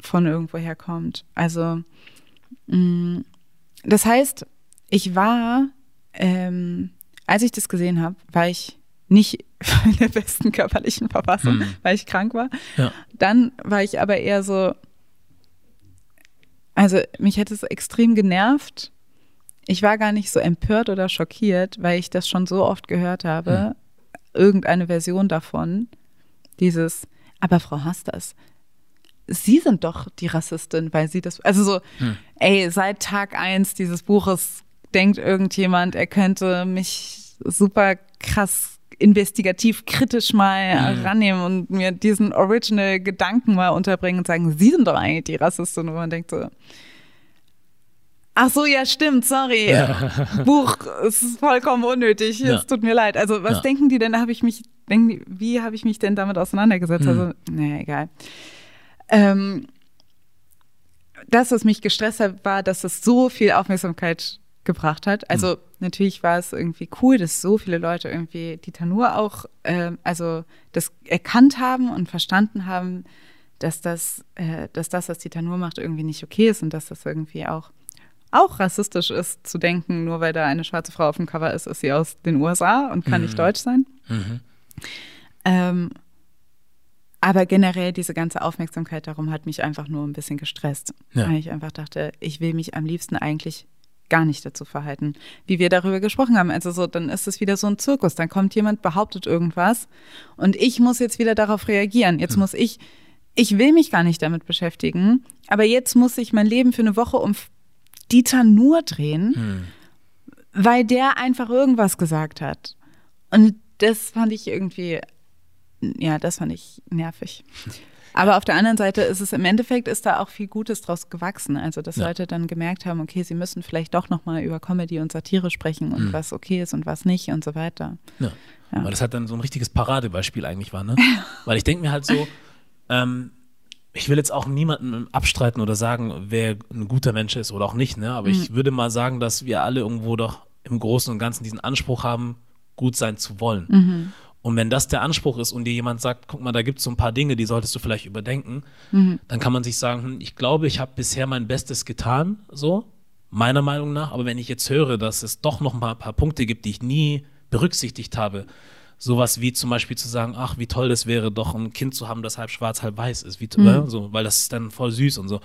von irgendwoher kommt. Also mh, das heißt, ich war, ähm, als ich das gesehen habe, war ich nicht in der besten körperlichen Verfassung, Hm. weil ich krank war. Ja. Dann war ich aber eher so, also mich hätte es extrem genervt. Ich war gar nicht so empört oder schockiert, weil ich das schon so oft gehört habe, irgendeine Version davon, dieses, aber Frau Hasters, Sie sind doch die Rassistin, weil Sie das, also so, ey, seit Tag eins dieses Buches denkt irgendjemand, er könnte mich super krass investigativ kritisch mal rannehmen und mir diesen original Gedanken mal unterbringen und sagen, Sie sind doch eigentlich die Rassistin. Und man denkt so, ach so, ja, stimmt, sorry. Buch, es ist vollkommen unnötig, Ja. es tut mir leid. Also was Ja. denken die denn, da habe ich mich, denken die, wie habe ich mich denn damit auseinandergesetzt? Also, naja, egal. Ähm, das, was mich gestresst hat, war, dass es so viel Aufmerksamkeit gebracht hat. Also natürlich war es irgendwie cool, dass so viele Leute irgendwie Dieter Nuhr auch, ähm, also das erkannt haben und verstanden haben, dass das, äh, dass das, was Dieter Nuhr macht, irgendwie nicht okay ist und dass das irgendwie auch auch rassistisch ist, zu denken, nur weil da eine schwarze Frau auf dem Cover ist, ist sie aus den USA und kann nicht deutsch sein. Mhm. Ähm, aber generell diese ganze Aufmerksamkeit darum hat mich einfach nur ein bisschen gestresst. Ja. Weil ich einfach dachte, ich will mich am liebsten eigentlich gar nicht dazu verhalten, wie wir darüber gesprochen haben. Also so, dann ist es wieder so ein Zirkus. Dann kommt jemand, behauptet irgendwas und ich muss jetzt wieder darauf reagieren. Jetzt muss ich, ich will mich gar nicht damit beschäftigen, aber jetzt muss ich mein Leben für eine Woche um Dieter nur drehen, weil der einfach irgendwas gesagt hat. Und das fand ich irgendwie, ja, das fand ich nervig. Aber auf der anderen Seite ist es im Endeffekt ist da auch viel Gutes draus gewachsen. Also dass Ja. Leute dann gemerkt haben, okay, sie müssen vielleicht doch noch mal über Comedy und Satire sprechen und was okay ist und was nicht und so weiter. Ja. Ja. Weil das halt dann so ein richtiges Paradebeispiel eigentlich war, ne? Weil ich denke mir halt so, ähm, ich will jetzt auch niemanden abstreiten oder sagen, wer ein guter Mensch ist oder auch nicht, ne? Aber ich würde mal sagen, dass wir alle irgendwo doch im Großen und Ganzen diesen Anspruch haben, gut sein zu wollen. Und wenn das der Anspruch ist und dir jemand sagt, guck mal, da gibt es so ein paar Dinge, die solltest du vielleicht überdenken, dann kann man sich sagen, hm, ich glaube, ich habe bisher mein Bestes getan, so, meiner Meinung nach. Aber wenn ich jetzt höre, dass es doch noch ein paar, paar Punkte gibt, die ich nie berücksichtigt habe, sowas wie zum Beispiel zu sagen, ach, wie toll das wäre, doch ein Kind zu haben, das halb schwarz, halb weiß ist, wie, Mhm. äh, so, weil das ist dann voll süß und so.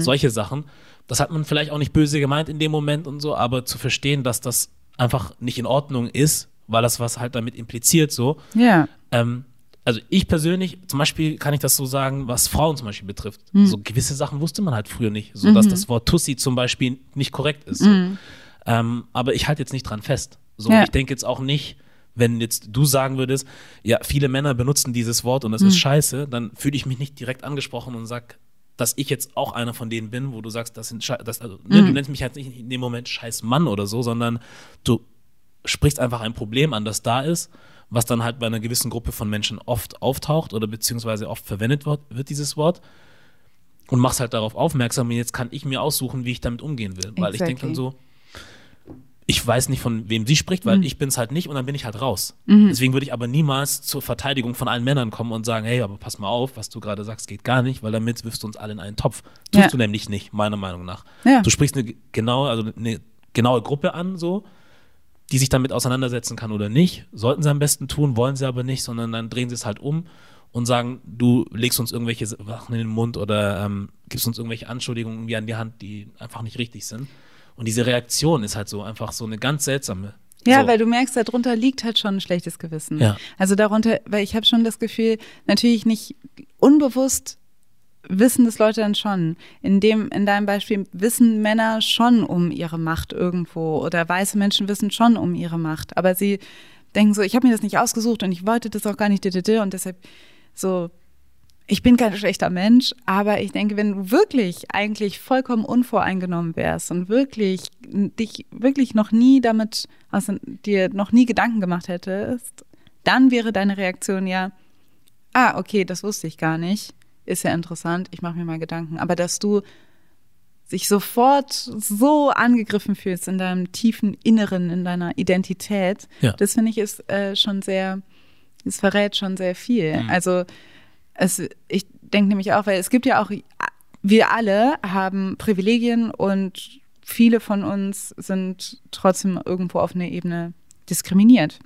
Solche Sachen. Das hat man vielleicht auch nicht böse gemeint in dem Moment und so, aber zu verstehen, dass das einfach nicht in Ordnung ist, weil das was halt damit impliziert, so. Ja. Ähm, also ich persönlich, zum Beispiel kann ich das so sagen, was Frauen zum Beispiel betrifft. Hm. So gewisse Sachen wusste man halt früher nicht, so Mhm. dass das Wort Tussi zum Beispiel nicht korrekt ist. So. Ähm, aber ich halte jetzt nicht dran fest. So, Ja. ich denke jetzt auch nicht, wenn jetzt du sagen würdest, ja, viele Männer benutzen dieses Wort und das mhm. ist scheiße, dann fühle ich mich nicht direkt angesprochen und sag, dass ich jetzt auch einer von denen bin, wo du sagst, das sind Scheiß, das, also, ne, mhm. du nennst mich halt nicht in dem Moment scheiß Mann oder so, sondern du sprichst einfach ein Problem an, das da ist, was dann halt bei einer gewissen Gruppe von Menschen oft auftaucht oder beziehungsweise oft verwendet wird, wird dieses Wort und machst halt darauf aufmerksam und jetzt kann ich mir aussuchen, wie ich damit umgehen will, weil exactly. ich denke dann so, ich weiß nicht, von wem sie spricht, weil mhm. ich bin es halt nicht und dann bin ich halt raus. Mhm. Deswegen würde ich aber niemals zur Verteidigung von allen Männern kommen und sagen, hey, aber pass mal auf, was du gerade sagst, geht gar nicht, weil damit wirfst du uns alle in einen Topf. Tust ja. du nämlich nicht, meiner Meinung nach. Ja. Du sprichst eine genaue, also eine genaue Gruppe an, so, die sich damit auseinandersetzen kann oder nicht. Sollten sie am besten tun, wollen sie aber nicht, sondern dann drehen sie es halt um und sagen, du legst uns irgendwelche Sachen in den Mund oder ähm, gibst uns irgendwelche Anschuldigungen irgendwie an die Hand, die einfach nicht richtig sind. Und diese Reaktion ist halt so einfach so eine ganz seltsame. Ja, so. weil du merkst, darunter liegt halt schon ein schlechtes Gewissen. Ja. Also darunter, weil ich habe schon das Gefühl, natürlich nicht unbewusst wissen das Leute dann schon. In dem, in deinem Beispiel wissen Männer schon um ihre Macht irgendwo oder weiße Menschen wissen schon um ihre Macht, aber sie denken so, ich habe mir das nicht ausgesucht und ich wollte das auch gar nicht und deshalb so ich bin kein schlechter Mensch, aber ich denke, wenn du wirklich eigentlich vollkommen unvoreingenommen wärst und wirklich dich wirklich noch nie damit, also dir noch nie Gedanken gemacht hättest, dann wäre deine Reaktion ja, ah, okay, das wusste ich gar nicht, ist ja interessant, ich mache mir mal Gedanken. Aber dass du sich sofort so angegriffen fühlst in deinem tiefen Inneren, in deiner Identität, ja. das finde ich ist äh, schon sehr, es verrät schon sehr viel. Mhm. Also es, ich denke nämlich auch, weil es gibt ja auch, wir alle haben Privilegien und viele von uns sind trotzdem irgendwo auf einer Ebene diskriminiert.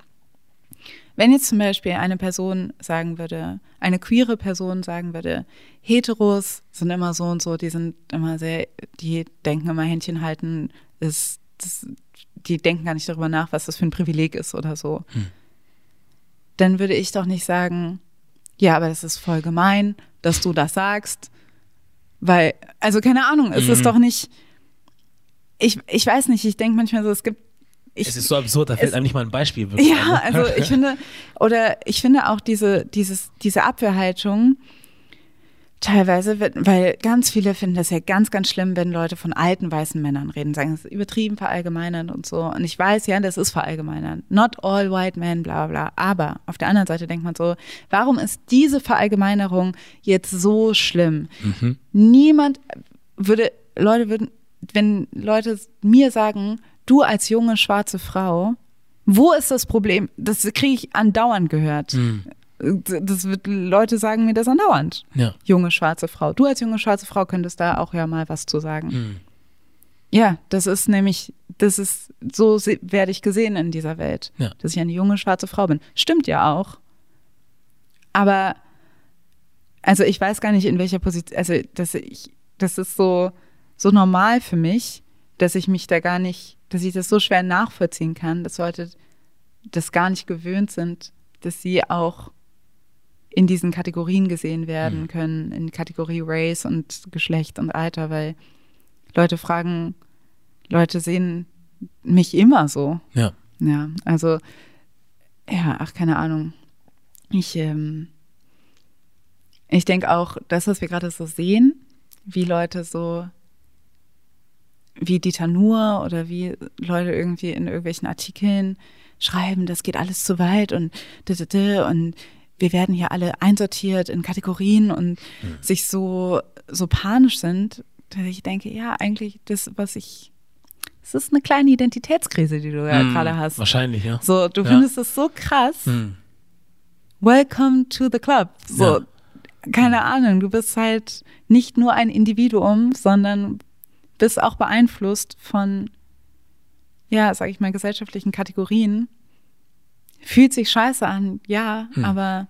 Wenn jetzt zum Beispiel eine Person sagen würde, eine queere Person sagen würde, Heteros sind immer so und so, die sind immer sehr, die denken immer Händchen halten, ist, das, die denken gar nicht darüber nach, was das für ein Privileg ist oder so. Hm. Dann würde ich doch nicht sagen, ja, aber das ist voll gemein, dass du das sagst. Weil, also keine Ahnung, es mhm. ist doch nicht. Ich, ich weiß nicht, ich denke manchmal so, es gibt. Ich, es ist so absurd, da fällt einem nicht mal ein Beispiel. Wirklich ja, also ich finde, oder ich finde auch diese, dieses, diese Abwehrhaltung, Teilweise, weil ganz viele finden das ja ganz, ganz schlimm, wenn Leute von alten weißen Männern reden, sagen, es ist übertrieben verallgemeinern und so. Und ich weiß, ja, das ist verallgemeinern. Not all white men, bla bla. Aber auf der anderen Seite denkt man so, warum ist diese Verallgemeinerung jetzt so schlimm? Mhm. Niemand würde, Leute würden, wenn Leute mir sagen, du als junge schwarze Frau, wo ist das Problem? Das kriege ich andauernd gehört. Mhm das wird, Leute sagen mir das andauernd. Ja. Junge schwarze Frau. Du als junge schwarze Frau könntest da auch ja mal was zu sagen. Mhm. Ja, das ist nämlich, das ist, so werde ich gesehen in dieser Welt, ja. dass ich eine junge schwarze Frau bin. Stimmt ja auch. Aber, also ich weiß gar nicht, in welcher Position, also dass ich, das ist so, so normal für mich, dass ich mich da gar nicht, dass ich das so schwer nachvollziehen kann, dass Leute das gar nicht gewöhnt sind, dass sie auch in diesen Kategorien gesehen werden mhm. können, in Kategorie Race und Geschlecht und Alter, weil Leute fragen, Leute sehen mich immer so. Ja. Ja, also, ja, ach, keine Ahnung. Ich, ähm, ich denke auch, das, was wir gerade so sehen, wie Leute so, wie Dieter Nuhr oder wie Leute irgendwie in irgendwelchen Artikeln schreiben, das geht alles zu weit und und wir werden hier alle einsortiert in Kategorien und mhm. sich so, so panisch sind, dass ich denke, ja, eigentlich das, was ich es ist eine kleine Identitätskrise, die du ja mm, gerade hast. Wahrscheinlich, ja. So, du ja. findest es so krass. Mm. Welcome to the club. So, ja. keine Ahnung, du bist halt nicht nur ein Individuum, sondern bist auch beeinflusst von, ja, sag ich mal, gesellschaftlichen Kategorien Fühlt sich scheiße an, ja, hm. aber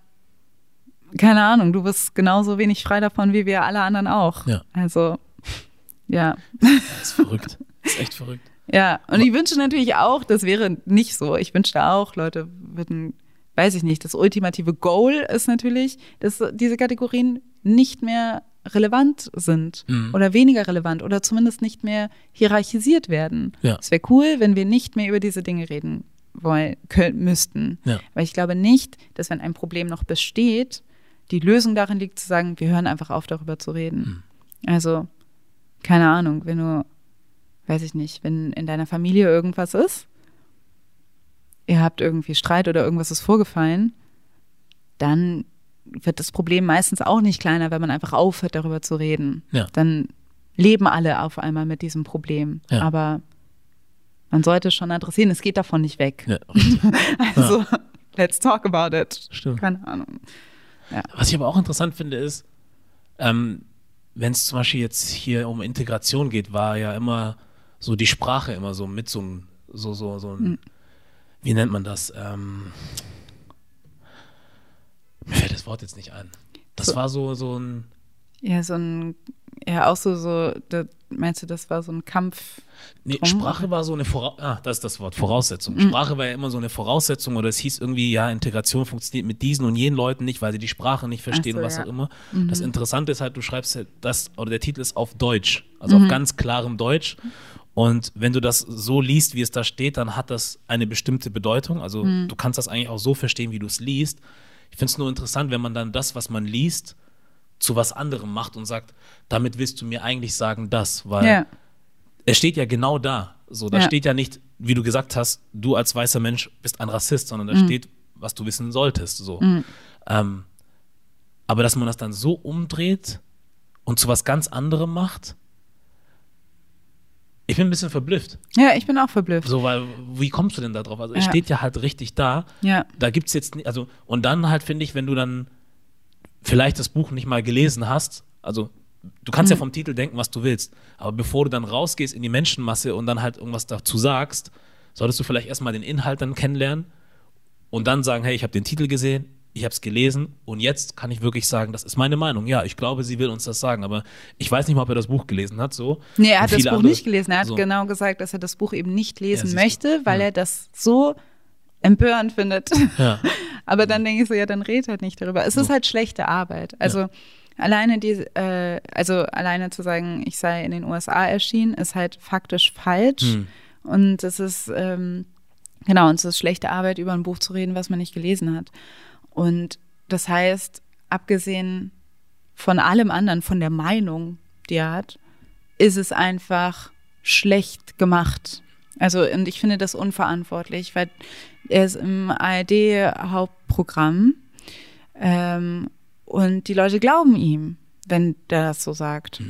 keine Ahnung, du bist genauso wenig frei davon wie wir alle anderen auch. Ja. Also, ja. Das ist verrückt. Das ist echt verrückt. Ja, und ich wünsche natürlich auch, das wäre nicht so. Ich wünschte auch, Leute würden, weiß ich nicht, das ultimative Goal ist natürlich, dass diese Kategorien nicht mehr relevant sind mhm. oder weniger relevant oder zumindest nicht mehr hierarchisiert werden. Ja. Es wäre cool, wenn wir nicht mehr über diese Dinge reden wollen, können, müssten. Ja. Weil ich glaube nicht, dass wenn ein Problem noch besteht, die Lösung darin liegt zu sagen, wir hören einfach auf, darüber zu reden. Also, keine Ahnung, wenn du, weiß ich nicht, wenn in deiner Familie irgendwas ist, ihr habt irgendwie Streit oder irgendwas ist vorgefallen, dann wird das Problem meistens auch nicht kleiner, wenn man einfach aufhört, darüber zu reden. Ja. Dann leben alle auf einmal mit diesem Problem. Ja. Aber man sollte es schon adressieren, es geht davon nicht weg. Ja. Also, let's talk about it. Stimmt. Keine Ahnung. Was ich aber auch interessant finde, ist, ähm, wenn es zum Beispiel jetzt hier um Integration geht, war ja immer so die Sprache immer so mit so einem, so, so, so ein, wie nennt man das? Ähm, Wort jetzt nicht ein. Das So. war so, so ein, Ja, so ein, ja, auch so, so, da, meinst du, das war so ein Kampf? nee, Sprache war so eine Vora ah, das ist das Wort, Voraussetzung. Sprache war ja immer so eine Voraussetzung oder es hieß irgendwie, ja, Integration funktioniert mit diesen und jenen Leuten nicht, weil sie die Sprache nicht verstehen, so, was ja. auch immer. Das Interessante ist halt, du schreibst halt das, oder der Titel ist auf Deutsch, also auf ganz klarem Deutsch. Und wenn du das so liest, wie es da steht, dann hat das eine bestimmte Bedeutung. Also du kannst das eigentlich auch so verstehen, wie du es liest. Ich finde es nur interessant, wenn man dann das, was man liest, zu was anderem macht und sagt, damit willst du mir eigentlich sagen das, weil Ja, es steht ja genau da. So, da Ja. steht ja nicht, wie du gesagt hast, du als weißer Mensch bist ein Rassist, sondern Mhm. da steht, was du wissen solltest. So. Ähm, aber dass man das dann so umdreht und zu was ganz anderem macht, ich bin ein bisschen verblüfft. ja, ich bin auch verblüfft. So, weil, wie kommst du denn da drauf? Also, es Ja. steht ja halt richtig da. Ja, Da gibt es jetzt, also, und dann halt finde ich, wenn du dann vielleicht das Buch nicht mal gelesen hast, also, du kannst ja vom Titel denken, was du willst, aber bevor du dann rausgehst in die Menschenmasse und dann halt irgendwas dazu sagst, solltest du vielleicht erstmal den Inhalt dann kennenlernen und dann sagen, hey, ich habe den Titel gesehen, ich habe es gelesen und jetzt kann ich wirklich sagen, das ist meine Meinung. Ja, ich glaube, sie will uns das sagen, aber ich weiß nicht mal, ob er das Buch gelesen hat. So. Nee, er hat das Buch andere- nicht gelesen. Er hat so. genau gesagt, dass er das Buch eben nicht lesen du. möchte, weil Ja. er das so empörend findet. Ja. Aber dann denke ich so, ja, dann red halt nicht darüber. Es ist halt schlechte Arbeit. Also alleine die, äh, also alleine zu sagen, ich sei in den USA erschienen, ist halt faktisch falsch. Hm. Und es ist, ähm, genau, und es ist schlechte Arbeit, über ein Buch zu reden, was man nicht gelesen hat. Und das heißt, abgesehen von allem anderen, von der Meinung, die er hat, ist es einfach schlecht gemacht. Also, und ich finde das unverantwortlich, weil er ist im ARD-Hauptprogramm ähm, und die Leute glauben ihm, wenn der das so sagt.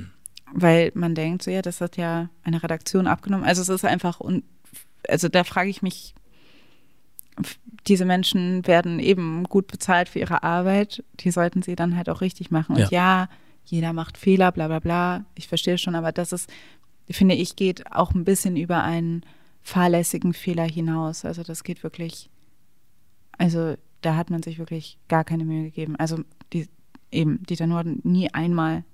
Weil man denkt, so ja, das hat ja eine Redaktion abgenommen. Also es ist einfach, un also da frage ich mich, diese Menschen werden eben gut bezahlt für ihre Arbeit. Die sollten sie dann halt auch richtig machen. Und ja, jeder macht Fehler, bla bla bla. Ich verstehe schon, aber das ist, finde ich, geht auch ein bisschen über einen fahrlässigen Fehler hinaus. Also das geht wirklich, also da hat man sich wirklich gar keine Mühe gegeben. Also die, eben, Dieter Nuhr hat nie einmal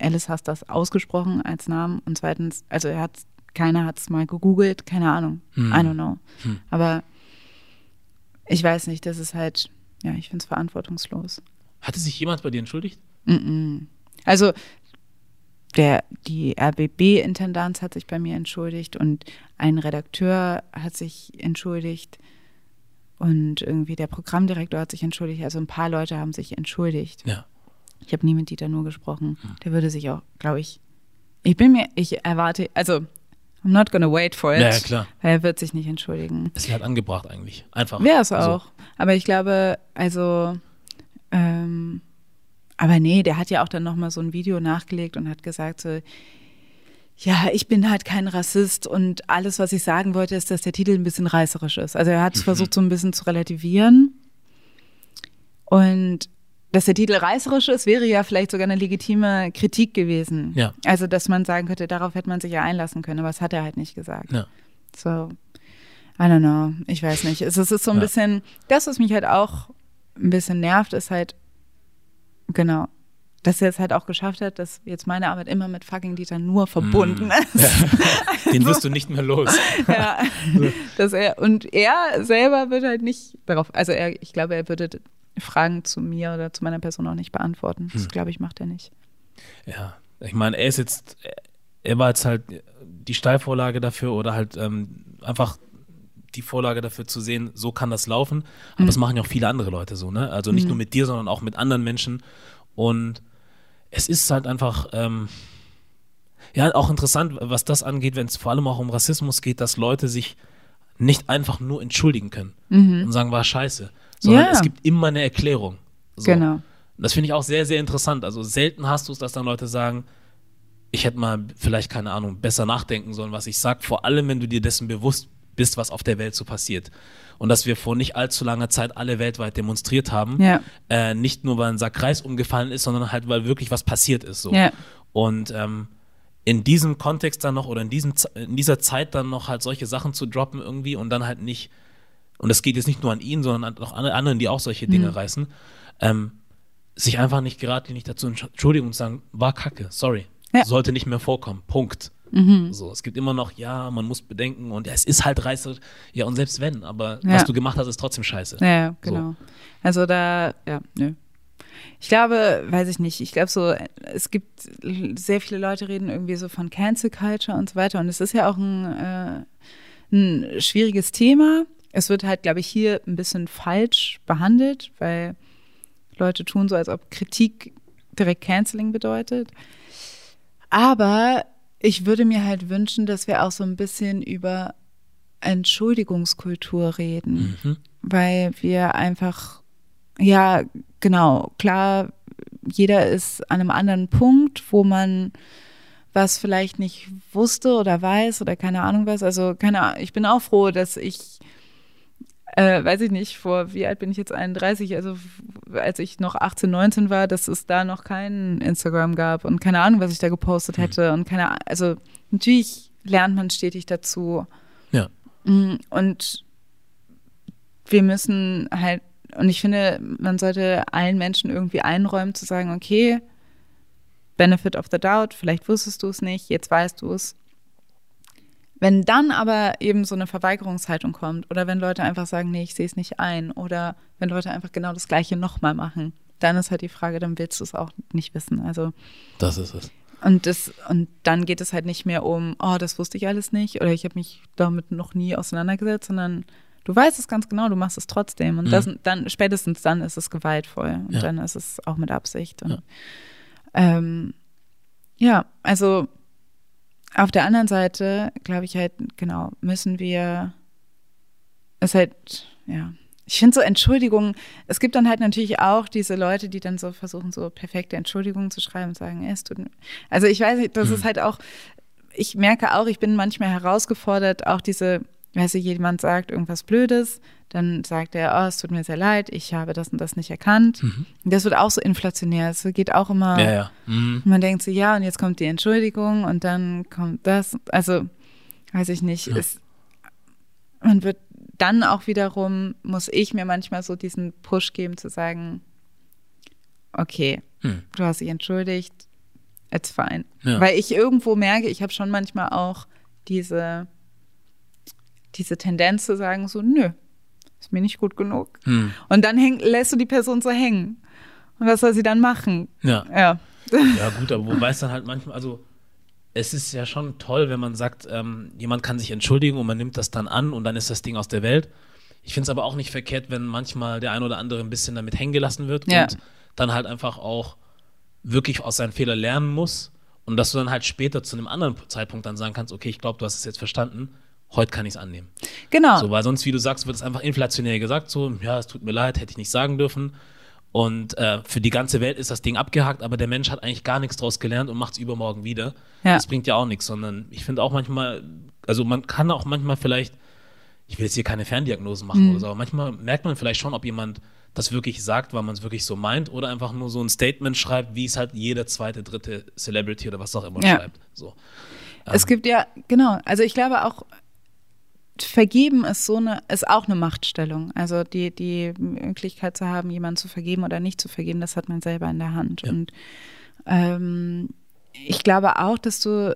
Alice hast das ausgesprochen als Namen und zweitens, also er hat, keiner hat es mal gegoogelt, keine Ahnung, Hm. I don't know. Hm. Aber ich weiß nicht, das ist halt, ja, ich finde es verantwortungslos. Hatte sich jemand bei dir entschuldigt? Mm-mm. Also der, die RBB-Intendanz hat sich bei mir entschuldigt und ein Redakteur hat sich entschuldigt und irgendwie der Programmdirektor hat sich entschuldigt. Also ein paar Leute haben sich entschuldigt. Ja. Ich habe nie mit Dieter nur gesprochen. Der würde sich auch, glaube ich, ich bin mir, ich erwarte, also I'm not gonna wait for it. Ja, klar. Weil er wird sich nicht entschuldigen. Es wäre halt angebracht eigentlich. Einfach. Wäre es Also, auch. Aber ich glaube, also, ähm, aber nee, der hat ja auch dann nochmal so ein Video nachgelegt und hat gesagt so, ja, ich bin halt kein Rassist und alles, was ich sagen wollte, ist, dass der Titel ein bisschen reißerisch ist. Also er hat es versucht, so ein bisschen zu relativieren. Und dass der Titel reißerisch ist, wäre ja vielleicht sogar eine legitime Kritik gewesen. Ja. Also, dass man sagen könnte, darauf hätte man sich ja einlassen können, aber das hat er halt nicht gesagt. Ja. So, I don't know. Ich weiß nicht. Es, es ist so ein Ja. bisschen, das, was mich halt auch ein bisschen nervt, ist halt, genau, dass er es halt auch geschafft hat, dass jetzt meine Arbeit immer mit fucking Dieter nur verbunden ist. Den wirst du nicht mehr los. ja. dass er, und er selber wird halt nicht darauf, also er, ich glaube, er würde Fragen zu mir oder zu meiner Person auch nicht beantworten. Das, glaube ich, macht er nicht. Ja, ich meine, er ist jetzt, er war jetzt halt die Steilvorlage dafür oder halt ähm, einfach die Vorlage dafür zu sehen, so kann das laufen. Aber mhm. das machen ja auch viele andere Leute so, ne? Also nicht mhm. nur mit dir, sondern auch mit anderen Menschen. Und es ist halt einfach, ähm, ja, auch interessant, was das angeht, wenn es vor allem auch um Rassismus geht, dass Leute sich nicht einfach nur entschuldigen können mhm. und sagen, war scheiße, sondern ja. es gibt immer eine Erklärung. So. Genau. Das finde ich auch sehr, sehr interessant. Also selten hast du es, dass dann Leute sagen, ich hätte mal vielleicht, keine Ahnung, besser nachdenken sollen, was ich sage. Vor allem, wenn du dir dessen bewusst bist, was auf der Welt so passiert. Und dass wir vor nicht allzu langer Zeit alle weltweit demonstriert haben. Ja. Äh, nicht nur, weil ein Sack Reis umgefallen ist, sondern halt, weil wirklich was passiert ist. So. Ja. Und ähm, in diesem Kontext dann noch oder in, diesem, in dieser Zeit dann noch halt solche Sachen zu droppen irgendwie und dann halt nicht, und das geht jetzt nicht nur an ihn, sondern auch an anderen, die auch solche Dinge mhm. reißen, ähm, sich einfach nicht geradlinig dazu entschuldigen und sagen, war kacke, sorry, ja. sollte nicht mehr vorkommen, Punkt. Mhm. So, es gibt immer noch, ja, man muss bedenken und ja, es ist halt reißerisch, ja, und selbst wenn, aber ja. was du gemacht hast, ist trotzdem scheiße. Ja, genau. So. Also da, ja, nö. Ich glaube, weiß ich nicht, ich glaube so, es gibt sehr viele Leute reden irgendwie so von Cancel Culture und so weiter und es ist ja auch ein, äh, ein schwieriges Thema. Es wird halt, glaube ich, hier ein bisschen falsch behandelt, weil Leute tun so, als ob Kritik direkt Canceling bedeutet. Aber ich würde mir halt wünschen, dass wir auch so ein bisschen über Entschuldigungskultur reden, mhm. weil wir einfach, ja, genau, klar, jeder ist an einem anderen Punkt, wo man was vielleicht nicht wusste oder weiß oder keine Ahnung was. Also keine Ahnung, ich bin auch froh, dass ich äh, weiß ich nicht, vor wie alt bin ich jetzt 31, also als ich noch 18, 19 war, dass es da noch kein Instagram gab und keine Ahnung, was ich da gepostet hm. hätte und keine also natürlich lernt man stetig dazu. Ja. Mm, und wir müssen halt, und ich finde, man sollte allen Menschen irgendwie einräumen, zu sagen, okay, Benefit of the doubt, vielleicht wusstest du es nicht, jetzt weißt du es. Wenn dann aber eben so eine Verweigerungshaltung kommt oder wenn Leute einfach sagen, nee, ich sehe es nicht ein oder wenn Leute einfach genau das Gleiche nochmal machen, dann ist halt die Frage, dann willst du es auch nicht wissen. Also das ist es. Und das und dann geht es halt nicht mehr um, oh, das wusste ich alles nicht oder ich habe mich damit noch nie auseinandergesetzt, sondern du weißt es ganz genau, du machst es trotzdem und mhm. das, dann spätestens dann ist es gewaltvoll und ja. dann ist es auch mit Absicht. Und, ja. Ähm, ja, also auf der anderen Seite, glaube ich halt, genau, müssen wir es halt, ja. Ich finde so Entschuldigungen, es gibt dann halt natürlich auch diese Leute, die dann so versuchen, so perfekte Entschuldigungen zu schreiben und sagen, es tut mir. Also ich weiß nicht, das mhm. ist halt auch, ich merke auch, ich bin manchmal herausgefordert, auch diese Weißt du, jemand sagt irgendwas Blödes, dann sagt er, oh, es tut mir sehr leid, ich habe das und das nicht erkannt. Mhm. Das wird auch so inflationär. Es geht auch immer, ja, ja. Mhm. man denkt so, ja, und jetzt kommt die Entschuldigung und dann kommt das. Also, weiß ich nicht. Ja. Es, man wird dann auch wiederum, muss ich mir manchmal so diesen Push geben, zu sagen, okay, mhm. du hast dich entschuldigt, it's fine. Weil ich irgendwo merke, ich habe schon manchmal auch diese diese Tendenz zu sagen, so, nö, ist mir nicht gut genug. Hm. Und dann häng, lässt du die Person so hängen. Und was soll sie dann machen? Ja. Ja, ja gut, aber wobei es dann halt manchmal, also es ist ja schon toll, wenn man sagt, ähm, jemand kann sich entschuldigen und man nimmt das dann an und dann ist das Ding aus der Welt. Ich finde es aber auch nicht verkehrt, wenn manchmal der ein oder andere ein bisschen damit hängen gelassen wird ja. und dann halt einfach auch wirklich aus seinen Fehlern lernen muss und dass du dann halt später zu einem anderen Zeitpunkt dann sagen kannst, okay, ich glaube, du hast es jetzt verstanden heute kann ich es annehmen. Genau. So, weil sonst, wie du sagst, wird es einfach inflationär gesagt, so, ja, es tut mir leid, hätte ich nicht sagen dürfen. Und äh, für die ganze Welt ist das Ding abgehakt, aber der Mensch hat eigentlich gar nichts draus gelernt und macht es übermorgen wieder. Ja. Das bringt ja auch nichts, sondern ich finde auch manchmal, also man kann auch manchmal vielleicht, ich will jetzt hier keine Ferndiagnosen machen mhm. oder so, aber manchmal merkt man vielleicht schon, ob jemand das wirklich sagt, weil man es wirklich so meint, oder einfach nur so ein Statement schreibt, wie es halt jeder zweite, dritte Celebrity oder was auch immer ja. schreibt. So. Es ähm. gibt ja, genau, also ich glaube auch, vergeben ist so eine, ist auch eine Machtstellung. Also die, die Möglichkeit zu haben, jemanden zu vergeben oder nicht zu vergeben, das hat man selber in der Hand. Ja. Und ähm, ich glaube auch, dass du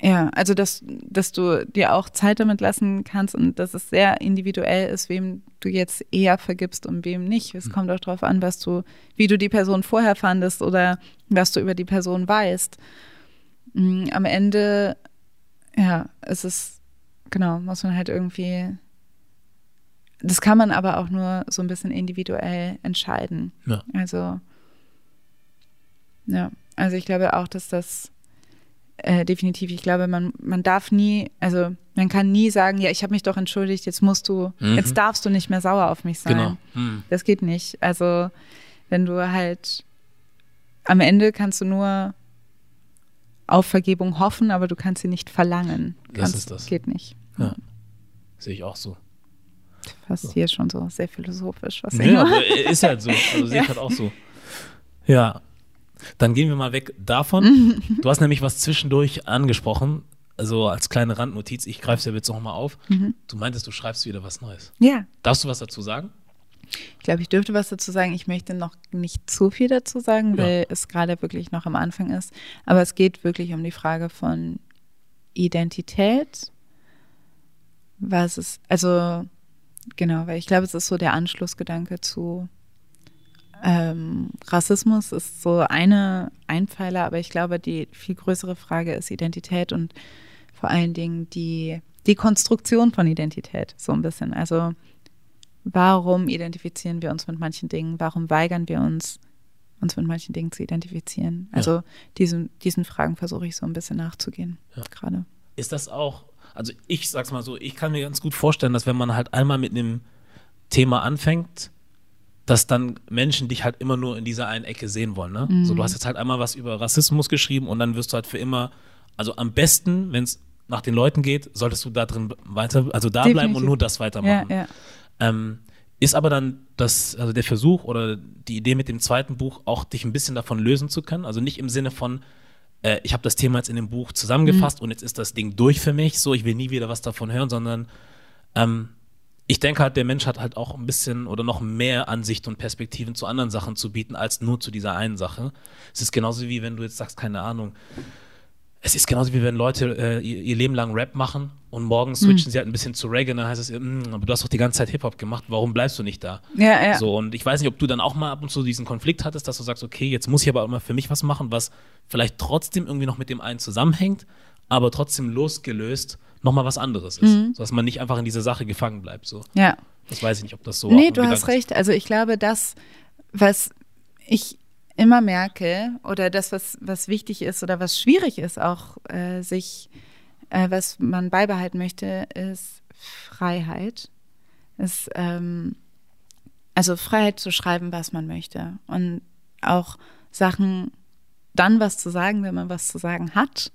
ja, also dass, dass du dir auch Zeit damit lassen kannst und dass es sehr individuell ist, wem du jetzt eher vergibst und wem nicht. Es mhm. kommt auch darauf an, was du, wie du die Person vorher fandest oder was du über die Person weißt. Am Ende, ja, es ist genau, muss man halt irgendwie. Das kann man aber auch nur so ein bisschen individuell entscheiden. Ja. Also, ja, also ich glaube auch, dass das äh, definitiv, ich glaube, man, man darf nie, also man kann nie sagen, ja, ich habe mich doch entschuldigt, jetzt musst du, Mhm. jetzt darfst du nicht mehr sauer auf mich sein. Genau. Hm. Das geht nicht. Also, wenn du halt am Ende kannst du nur auf Vergebung hoffen, aber du kannst sie nicht verlangen. Das Kannst, ist das. Geht nicht. Ja. Sehe ich auch so. Fast hier schon so sehr philosophisch. Was Nee, aber ist halt so. Also sehe ich Ja. halt auch so. Ja. Dann gehen wir mal weg davon. Du hast nämlich was zwischendurch angesprochen. Also als kleine Randnotiz, ich greife es ja jetzt nochmal auf. Mhm. Du meintest, du schreibst wieder was Neues. ja, Darfst du was dazu sagen? Ich glaube, ich dürfte was dazu sagen. Ich möchte noch nicht zu viel dazu sagen, Ja. weil es gerade wirklich noch am Anfang ist. Aber es geht wirklich um die Frage von Identität. Was ist, also genau, weil ich glaube, es ist so der Anschlussgedanke zu ähm, Rassismus ist so eine Einpfeiler, aber ich glaube, die viel größere Frage ist Identität und vor allen Dingen die, die Konstruktion von Identität, so ein bisschen. Also warum identifizieren wir uns mit manchen Dingen? Warum weigern wir uns, uns mit manchen Dingen zu identifizieren? Also diesen, diesen Fragen versuche ich so ein bisschen nachzugehen Ja. gerade. Ist das auch, also ich sag's mal so, ich kann mir ganz gut vorstellen, dass wenn man halt einmal mit einem Thema anfängt, dass dann Menschen dich halt immer nur in dieser einen Ecke sehen wollen. Ne? So, du hast jetzt halt einmal was über Rassismus geschrieben und dann wirst du halt für immer, also am besten, wenn es nach den Leuten geht, solltest du da drin weiter, also da bleiben Definitiv. und nur das Ja, weitermachen. ja. Ähm, ist aber dann das, also der Versuch oder die Idee mit dem zweiten Buch auch dich ein bisschen davon lösen zu können? Also nicht im Sinne von, äh, ich habe das Thema jetzt in dem Buch zusammengefasst und jetzt ist das Ding durch für mich, so ich will nie wieder was davon hören, sondern ähm, ich denke halt, der Mensch hat halt auch ein bisschen oder noch mehr Ansicht und Perspektiven zu anderen Sachen zu bieten, als nur zu dieser einen Sache. Es ist genauso wie wenn du jetzt sagst, keine Ahnung, es ist genauso wie wenn Leute äh, ihr, ihr Leben lang Rap machen und morgen switchen sie halt ein bisschen zu Reggae, dann heißt es, "Mm, aber du hast doch die ganze Zeit Hip-Hop gemacht, warum bleibst du nicht da? Ja, ja. So, und ich weiß nicht, ob du dann auch mal ab und zu diesen Konflikt hattest, dass du sagst, okay, jetzt muss ich aber auch mal für mich was machen, was vielleicht trotzdem irgendwie noch mit dem einen zusammenhängt, aber trotzdem losgelöst nochmal was anderes ist. Mhm. So dass man nicht einfach in dieser Sache gefangen bleibt. So. ja. Das weiß ich nicht, ob das so Nee, du hast recht. Also ich glaube, das, was ich immer merke oder das, was, was wichtig ist oder was schwierig ist, auch äh, sich, äh, was man beibehalten möchte, ist Freiheit. Ist, ähm, also Freiheit zu schreiben, was man möchte. Und auch Sachen, dann was zu sagen, wenn man was zu sagen hat.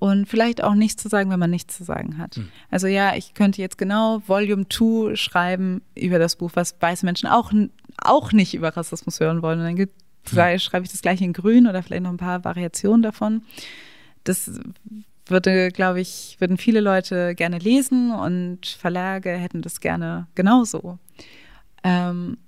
Und vielleicht auch nichts zu sagen, wenn man nichts zu sagen hat. Also ja, ich könnte jetzt genau Volume 2 schreiben über das Buch, was weiße Menschen auch, auch nicht über Rassismus hören wollen. Und dann gibt, schreibe ich das gleiche in grün oder vielleicht noch ein paar Variationen davon. Das würde, glaube ich, würden viele Leute gerne lesen und Verlage hätten das gerne genauso. Ähm,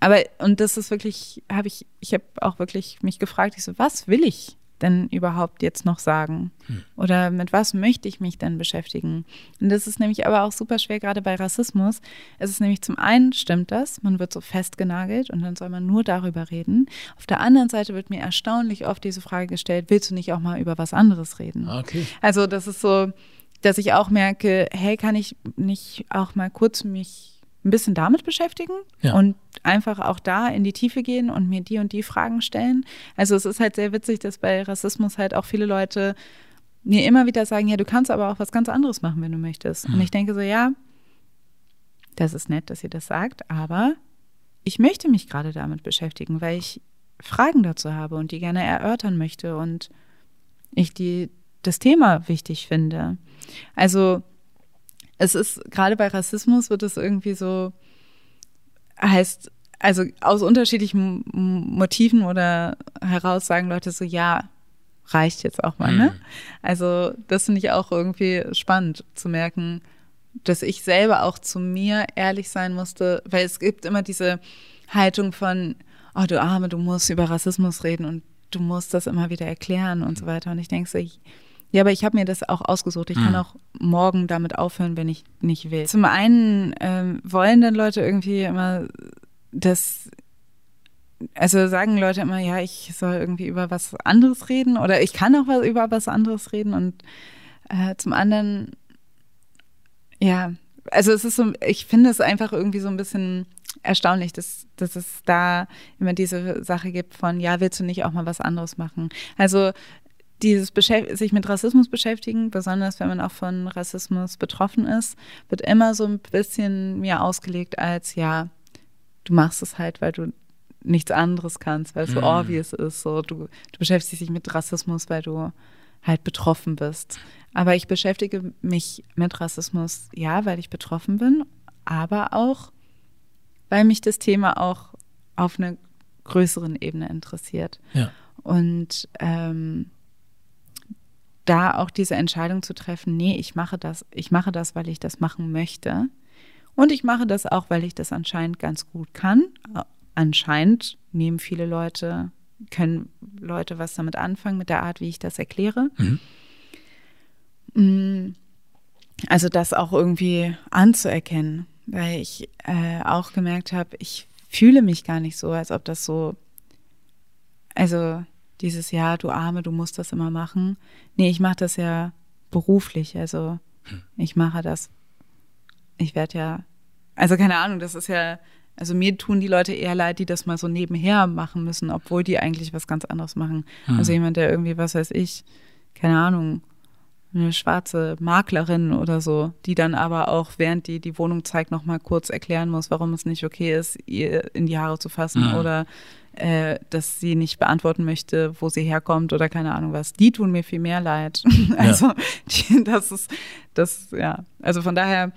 aber, und das ist wirklich, habe ich, ich habe auch wirklich mich gefragt, ich so, was will ich denn überhaupt jetzt noch sagen? Oder mit was möchte ich mich denn beschäftigen? Und das ist nämlich aber auch super schwer, gerade bei Rassismus. Es ist nämlich zum einen stimmt das, man wird so festgenagelt und dann soll man nur darüber reden. Auf der anderen Seite wird mir erstaunlich oft diese Frage gestellt, willst du nicht auch mal über was anderes reden? Ah, okay. Also das ist so, dass ich auch merke, hey, kann ich nicht auch mal kurz mich ein bisschen damit beschäftigen Ja. und einfach auch da in die Tiefe gehen und mir die und die Fragen stellen. Also es ist halt sehr witzig, dass bei Rassismus halt auch viele Leute mir immer wieder sagen, ja, du kannst aber auch was ganz anderes machen, wenn du möchtest. Und ich denke so, ja, das ist nett, dass ihr das sagt, aber ich möchte mich gerade damit beschäftigen, weil ich Fragen dazu habe und die gerne erörtern möchte und ich die, das Thema wichtig finde. Also es ist gerade bei Rassismus wird es irgendwie so heißt also aus unterschiedlichen Motiven oder heraus sagen Leute so ja reicht jetzt auch mal ne? Also das finde ich auch irgendwie spannend zu merken dass ich selber auch zu mir ehrlich sein musste weil es gibt immer diese Haltung von oh du Arme du musst über Rassismus reden und du musst das immer wieder erklären und so weiter. Und ich denke so ich, ja, aber ich habe mir das auch ausgesucht. Ich kann auch morgen damit aufhören, wenn ich nicht will. Zum einen ähm, wollen dann Leute irgendwie immer das, also sagen Leute immer, ja, ich soll irgendwie über was anderes reden oder ich kann auch was, über was anderes reden und äh, zum anderen Ja, also es ist so, ich finde es einfach irgendwie so ein bisschen erstaunlich, dass, dass es da immer diese Sache gibt von, ja, willst du nicht auch mal was anderes machen? Also dieses Beschäft sich mit Rassismus beschäftigen, besonders wenn man auch von Rassismus betroffen ist, wird immer so ein bisschen mir ausgelegt als, ja, du machst es halt, weil du nichts anderes kannst, weil es so mm. obvious ist. So, du, du beschäftigst dich mit Rassismus, weil du halt betroffen bist. Aber ich beschäftige mich mit Rassismus, ja, weil ich betroffen bin, aber auch, weil mich das Thema auch auf einer größeren Ebene interessiert. Ja. Und ähm, da auch diese Entscheidung zu treffen, nee, ich mache das, ich mache das, weil ich das machen möchte. Und ich mache das auch, weil ich das anscheinend ganz gut kann. Anscheinend nehmen viele Leute können Leute was damit anfangen, mit der Art, wie ich das erkläre. Mhm. Mm, also das auch irgendwie anzuerkennen, weil ich äh, auch gemerkt habe, ich fühle mich gar nicht so, als ob das so, also dieses Jahr, du Arme, du musst das immer machen. Nee, ich mache das ja beruflich, also hm. ich mache das, ich werde ja, also keine Ahnung, das ist ja also mir tun die Leute eher leid, die das mal so nebenher machen müssen, obwohl die eigentlich was ganz anderes machen. Mhm. Also jemand, der irgendwie, was weiß ich, keine Ahnung, eine schwarze Maklerin oder so, die dann aber auch, während die die Wohnung zeigt, noch mal kurz erklären muss, warum es nicht okay ist, ihr in die Haare zu fassen mhm. oder äh, dass sie nicht beantworten möchte, wo sie herkommt oder keine Ahnung was. Die tun mir viel mehr leid. also ja. die, das ist, das, ja. Also von daher,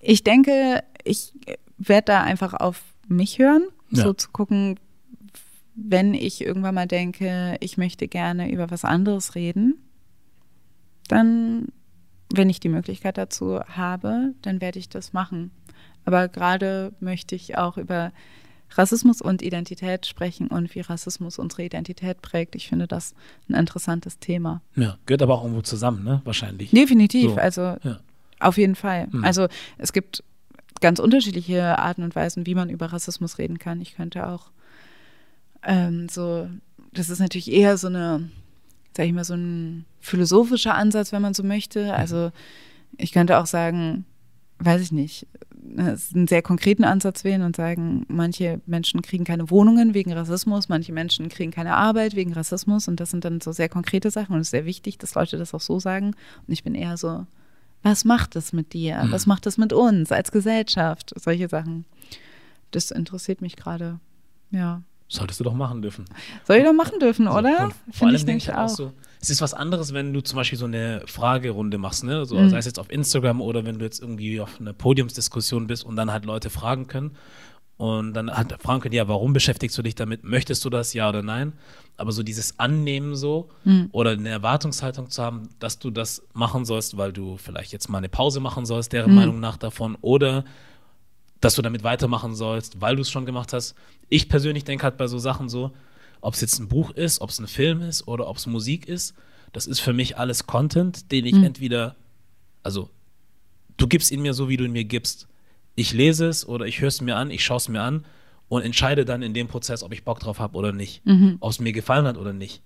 ich denke, ich werde da einfach auf mich hören, ja. so zu gucken, wenn ich irgendwann mal denke, ich möchte gerne über was anderes reden, dann, wenn ich die Möglichkeit dazu habe, dann werde ich das machen. Aber gerade möchte ich auch über Rassismus und Identität sprechen und wie Rassismus unsere Identität prägt. Ich finde das ein interessantes Thema. Ja, gehört aber auch irgendwo zusammen, ne? Wahrscheinlich. Definitiv, so. also ja. auf jeden Fall. Mhm. Also es gibt ganz unterschiedliche Arten und Weisen, wie man über Rassismus reden kann. Ich könnte auch ähm, so, das ist natürlich eher so eine, sag ich mal, so ein philosophischer Ansatz, wenn man so möchte. Mhm. Also ich könnte auch sagen, weiß ich nicht, einen sehr konkreten Ansatz wählen und sagen, manche Menschen kriegen keine Wohnungen wegen Rassismus, manche Menschen kriegen keine Arbeit wegen Rassismus und das sind dann so sehr konkrete Sachen und es ist sehr wichtig, dass Leute das auch so sagen. Und ich bin eher so, was macht es mit dir? Mhm. Was macht es mit uns als Gesellschaft? Solche Sachen. Das interessiert mich gerade. Ja. Solltest du doch machen dürfen. Soll ich doch machen dürfen, oder? Finde ich, denke ich auch. So, es ist was anderes, wenn du zum Beispiel so eine Fragerunde machst, ne? So, mhm. Sei es jetzt auf Instagram oder wenn du jetzt irgendwie auf einer Podiumsdiskussion bist und dann halt Leute fragen können. Und dann hat fragen können, ja, warum beschäftigst du dich damit? Möchtest du das, ja oder nein? Aber so dieses Annehmen so mhm. oder eine Erwartungshaltung zu haben, dass du das machen sollst, weil du vielleicht jetzt mal eine Pause machen sollst, deren mhm. Meinung nach davon, oder dass du damit weitermachen sollst, weil du es schon gemacht hast. Ich persönlich denke halt bei so Sachen so, ob es jetzt ein Buch ist, ob es ein Film ist oder ob es Musik ist, das ist für mich alles Content, den ich mhm. entweder, also du gibst ihn mir so, wie du ihn mir gibst ich lese es oder ich höre es mir an, ich schaue es mir an und entscheide dann in dem Prozess, ob ich Bock drauf habe oder nicht, mhm. ob es mir gefallen hat oder nicht.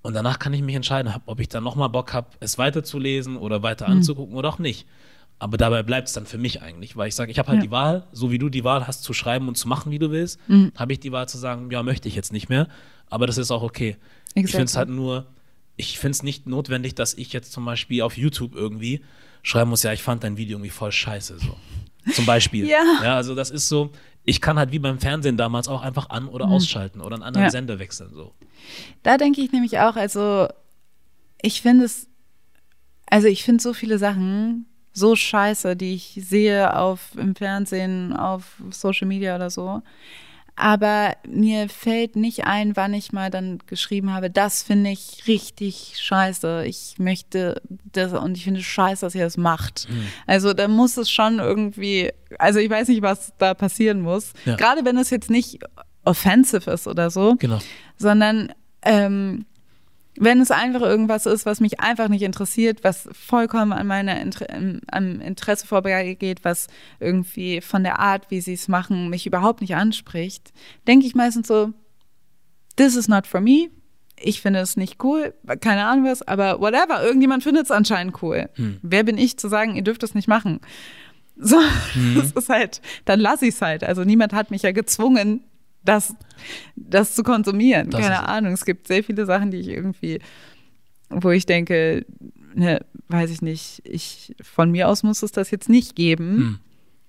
Und danach kann ich mich entscheiden, ob ich dann nochmal Bock habe, es weiterzulesen oder weiter mhm. anzugucken oder auch nicht. Aber dabei bleibt es dann für mich eigentlich, weil ich sage, ich habe halt ja. die Wahl, so wie du die Wahl hast, zu schreiben und zu machen, wie du willst, mhm. habe ich die Wahl zu sagen, ja, möchte ich jetzt nicht mehr. Aber das ist auch okay. Exactly. Ich finde es halt nur, ich finde es nicht notwendig, dass ich jetzt zum Beispiel auf YouTube irgendwie schreiben muss, ja, ich fand dein Video irgendwie voll scheiße. So. Zum Beispiel. ja. ja. Also das ist so, ich kann halt wie beim Fernsehen damals auch einfach an- oder mhm. ausschalten oder einen anderen ja. Sender wechseln. So. Da denke ich nämlich auch, also ich finde es, also ich finde so viele Sachen so scheiße, die ich sehe auf im Fernsehen, auf Social Media oder so aber mir fällt nicht ein, wann ich mal dann geschrieben habe, das finde ich richtig scheiße. Ich möchte das und ich finde scheiße, dass ihr das macht. Mhm. Also da muss es schon irgendwie, also ich weiß nicht, was da passieren muss. Ja. Gerade wenn es jetzt nicht offensive ist oder so, genau. sondern ähm, wenn es einfach irgendwas ist, was mich einfach nicht interessiert, was vollkommen an meiner Inter am Interesse vorbeigeht, was irgendwie von der Art, wie sie es machen, mich überhaupt nicht anspricht, denke ich meistens so, this is not for me. ich finde es nicht cool, keine Ahnung was, aber whatever, irgendjemand findet es anscheinend cool. Hm. Wer bin ich zu sagen, ihr dürft es nicht machen? So, mhm. das ist halt, dann lasse ich es halt. Also niemand hat mich ja gezwungen, das, das zu konsumieren. Das keine Ahnung. Es gibt sehr viele Sachen, die ich irgendwie, wo ich denke, ne, weiß ich nicht, ich von mir aus muss es das jetzt nicht geben. Hm.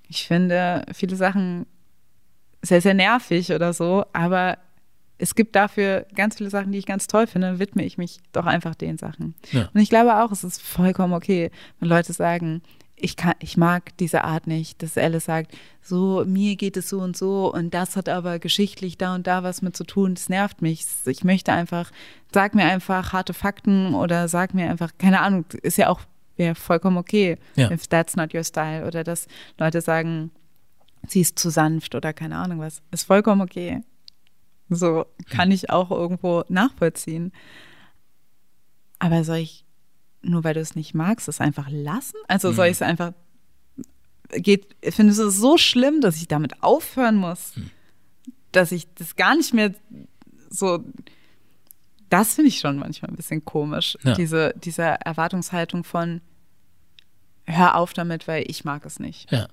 Ich finde viele Sachen sehr, sehr nervig oder so, aber es gibt dafür ganz viele Sachen, die ich ganz toll finde, widme ich mich doch einfach den Sachen. Ja. Und ich glaube auch, es ist vollkommen okay, wenn Leute sagen, ich, kann, ich mag diese Art nicht, dass Alice sagt, so, mir geht es so und so und das hat aber geschichtlich da und da was mit zu tun, das nervt mich. Ich möchte einfach, sag mir einfach harte Fakten oder sag mir einfach, keine Ahnung, ist ja auch wäre vollkommen okay, ja. if that's not your style. Oder dass Leute sagen, sie ist zu sanft oder keine Ahnung was. Ist vollkommen okay. So kann ich auch irgendwo nachvollziehen. Aber soll ich, nur weil du es nicht magst, es einfach lassen? Also soll mhm. ich es einfach, geht, findest du es so schlimm, dass ich damit aufhören muss? Mhm. Dass ich das gar nicht mehr so, das finde ich schon manchmal ein bisschen komisch. Ja. Diese, diese Erwartungshaltung von, hör auf damit, weil ich mag es nicht. Ja.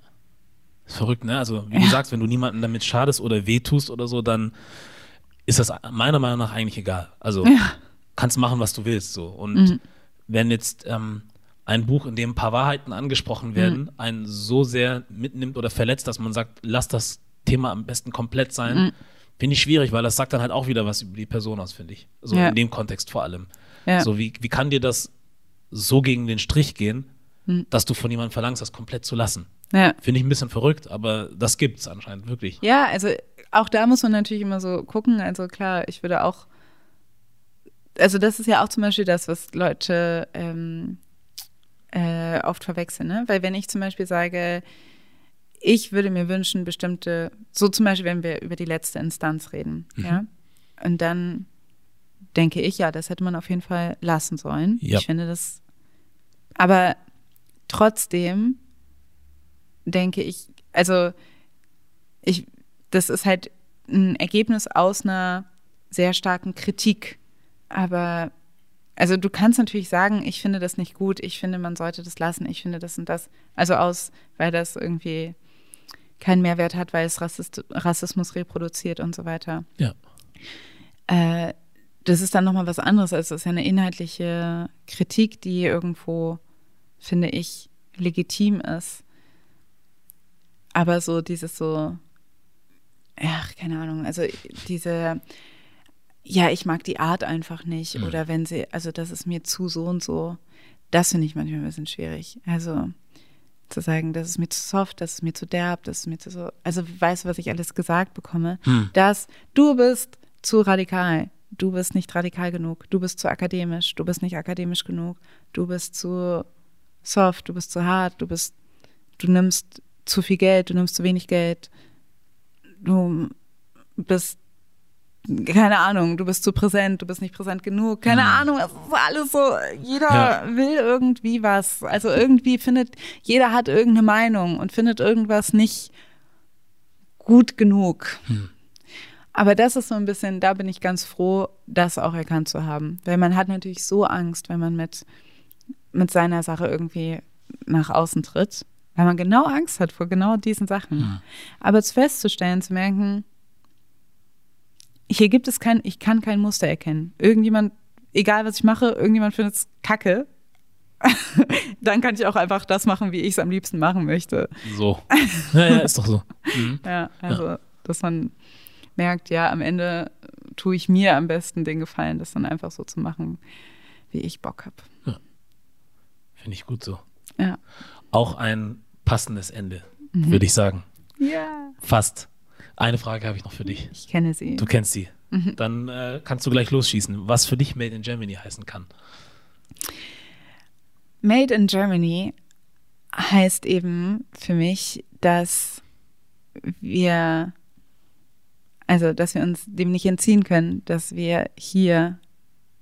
Ist verrückt, ne? Also, wie ja. du sagst, wenn du niemanden damit schadest oder wehtust oder so, dann ist das meiner Meinung nach eigentlich egal. Also, ja. kannst machen, was du willst, so. Und mhm. Wenn jetzt ähm, ein Buch, in dem ein paar Wahrheiten angesprochen werden, mhm. einen so sehr mitnimmt oder verletzt, dass man sagt, lass das Thema am besten komplett sein, mhm. finde ich schwierig, weil das sagt dann halt auch wieder was über die Person aus, finde ich. So ja. in dem Kontext vor allem. Ja. So, wie, wie kann dir das so gegen den Strich gehen, hm. dass du von jemandem verlangst, das komplett zu lassen. Ja. Finde ich ein bisschen verrückt, aber das gibt es anscheinend wirklich. Ja, also auch da muss man natürlich immer so gucken. Also klar, ich würde auch, also das ist ja auch zum Beispiel das, was Leute ähm, äh, oft verwechseln, ne? Weil wenn ich zum Beispiel sage, ich würde mir wünschen, bestimmte, so zum Beispiel, wenn wir über die letzte Instanz reden, mhm. ja, und dann denke ich, ja, das hätte man auf jeden Fall lassen sollen. Ja. Ich finde das, aber trotzdem denke ich, also ich, das ist halt ein Ergebnis aus einer sehr starken Kritik. Aber also du kannst natürlich sagen, ich finde das nicht gut, ich finde, man sollte das lassen, ich finde das und das. Also aus, weil das irgendwie keinen Mehrwert hat, weil es Rassist Rassismus reproduziert und so weiter. Ja. Äh, das ist dann nochmal was anderes. Also es ist ja eine inhaltliche Kritik, die irgendwo finde ich, legitim ist. Aber so dieses so, ach, keine Ahnung, also diese, ja, ich mag die Art einfach nicht. Mhm. Oder wenn sie, also das ist mir zu so und so, das finde ich manchmal ein bisschen schwierig. Also zu sagen, das ist mir zu soft, das ist mir zu derb, das ist mir zu so, also weißt du, was ich alles gesagt bekomme? Hm. Dass du bist zu radikal, du bist nicht radikal genug, du bist zu akademisch, du bist nicht akademisch genug, du bist zu soft, du bist zu hart, du bist, du nimmst zu viel Geld, du nimmst zu wenig Geld, du bist, keine Ahnung, du bist zu präsent, du bist nicht präsent genug, keine mhm. Ahnung, es ist alles so, jeder ja. will irgendwie was, also irgendwie findet, jeder hat irgendeine Meinung und findet irgendwas nicht gut genug. Mhm. Aber das ist so ein bisschen, da bin ich ganz froh, das auch erkannt zu haben. Weil man hat natürlich so Angst, wenn man mit mit seiner Sache irgendwie nach außen tritt, weil man genau Angst hat vor genau diesen Sachen. Mhm. Aber es festzustellen, zu merken, hier gibt es kein, ich kann kein Muster erkennen. Irgendjemand, egal was ich mache, irgendjemand findet es kacke. Dann kann ich auch einfach das machen, wie ich es am liebsten machen möchte. So. Ja, ja, ist doch so. Mhm. Ja, also, ja. dass man merkt, ja, am Ende tue ich mir am besten den Gefallen, das dann einfach so zu machen, wie ich Bock habe. Finde ich gut so. Ja. Auch ein passendes Ende, mhm. würde ich sagen. Ja. Fast. Eine Frage habe ich noch für dich. Ich kenne sie. Du kennst sie. Mhm. Dann äh, kannst du gleich losschießen, was für dich Made in Germany heißen kann. Made in Germany heißt eben für mich, dass wir, also dass wir uns dem nicht entziehen können, dass wir hier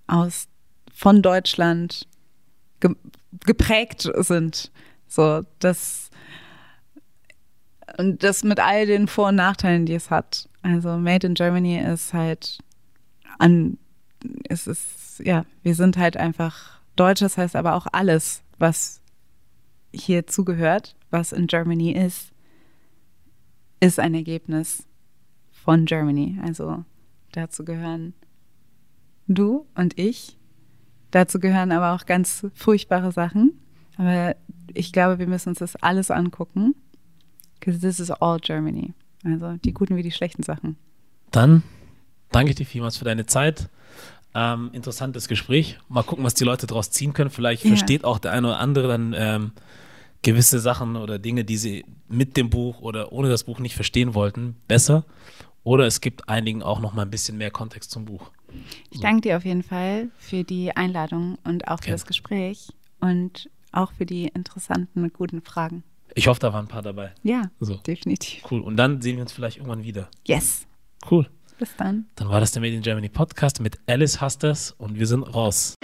aus von Deutschland geprägt sind. So, das und das mit all den Vor- und Nachteilen, die es hat. Also Made in Germany ist halt an es ist, ja, wir sind halt einfach Deutsch, das heißt aber auch alles, was hier zugehört, was in Germany ist, ist ein Ergebnis von Germany. Also dazu gehören du und ich. Dazu gehören aber auch ganz furchtbare Sachen. Aber ich glaube, wir müssen uns das alles angucken. Because this is all Germany. Also die guten wie die schlechten Sachen. Dann danke ich dir vielmals für deine Zeit. Ähm, interessantes Gespräch. Mal gucken, was die Leute daraus ziehen können. Vielleicht ja. versteht auch der eine oder andere dann ähm, gewisse Sachen oder Dinge, die sie mit dem Buch oder ohne das Buch nicht verstehen wollten, besser. Oder es gibt einigen auch noch mal ein bisschen mehr Kontext zum Buch. Ich danke dir auf jeden Fall für die Einladung und auch für Gerne. das Gespräch und auch für die interessanten und guten Fragen. Ich hoffe, da waren ein paar dabei. Ja, so. definitiv. Cool. Und dann sehen wir uns vielleicht irgendwann wieder. Yes. Cool. Bis dann. Dann war das der Made in Germany Podcast mit Alice Hasters und wir sind raus.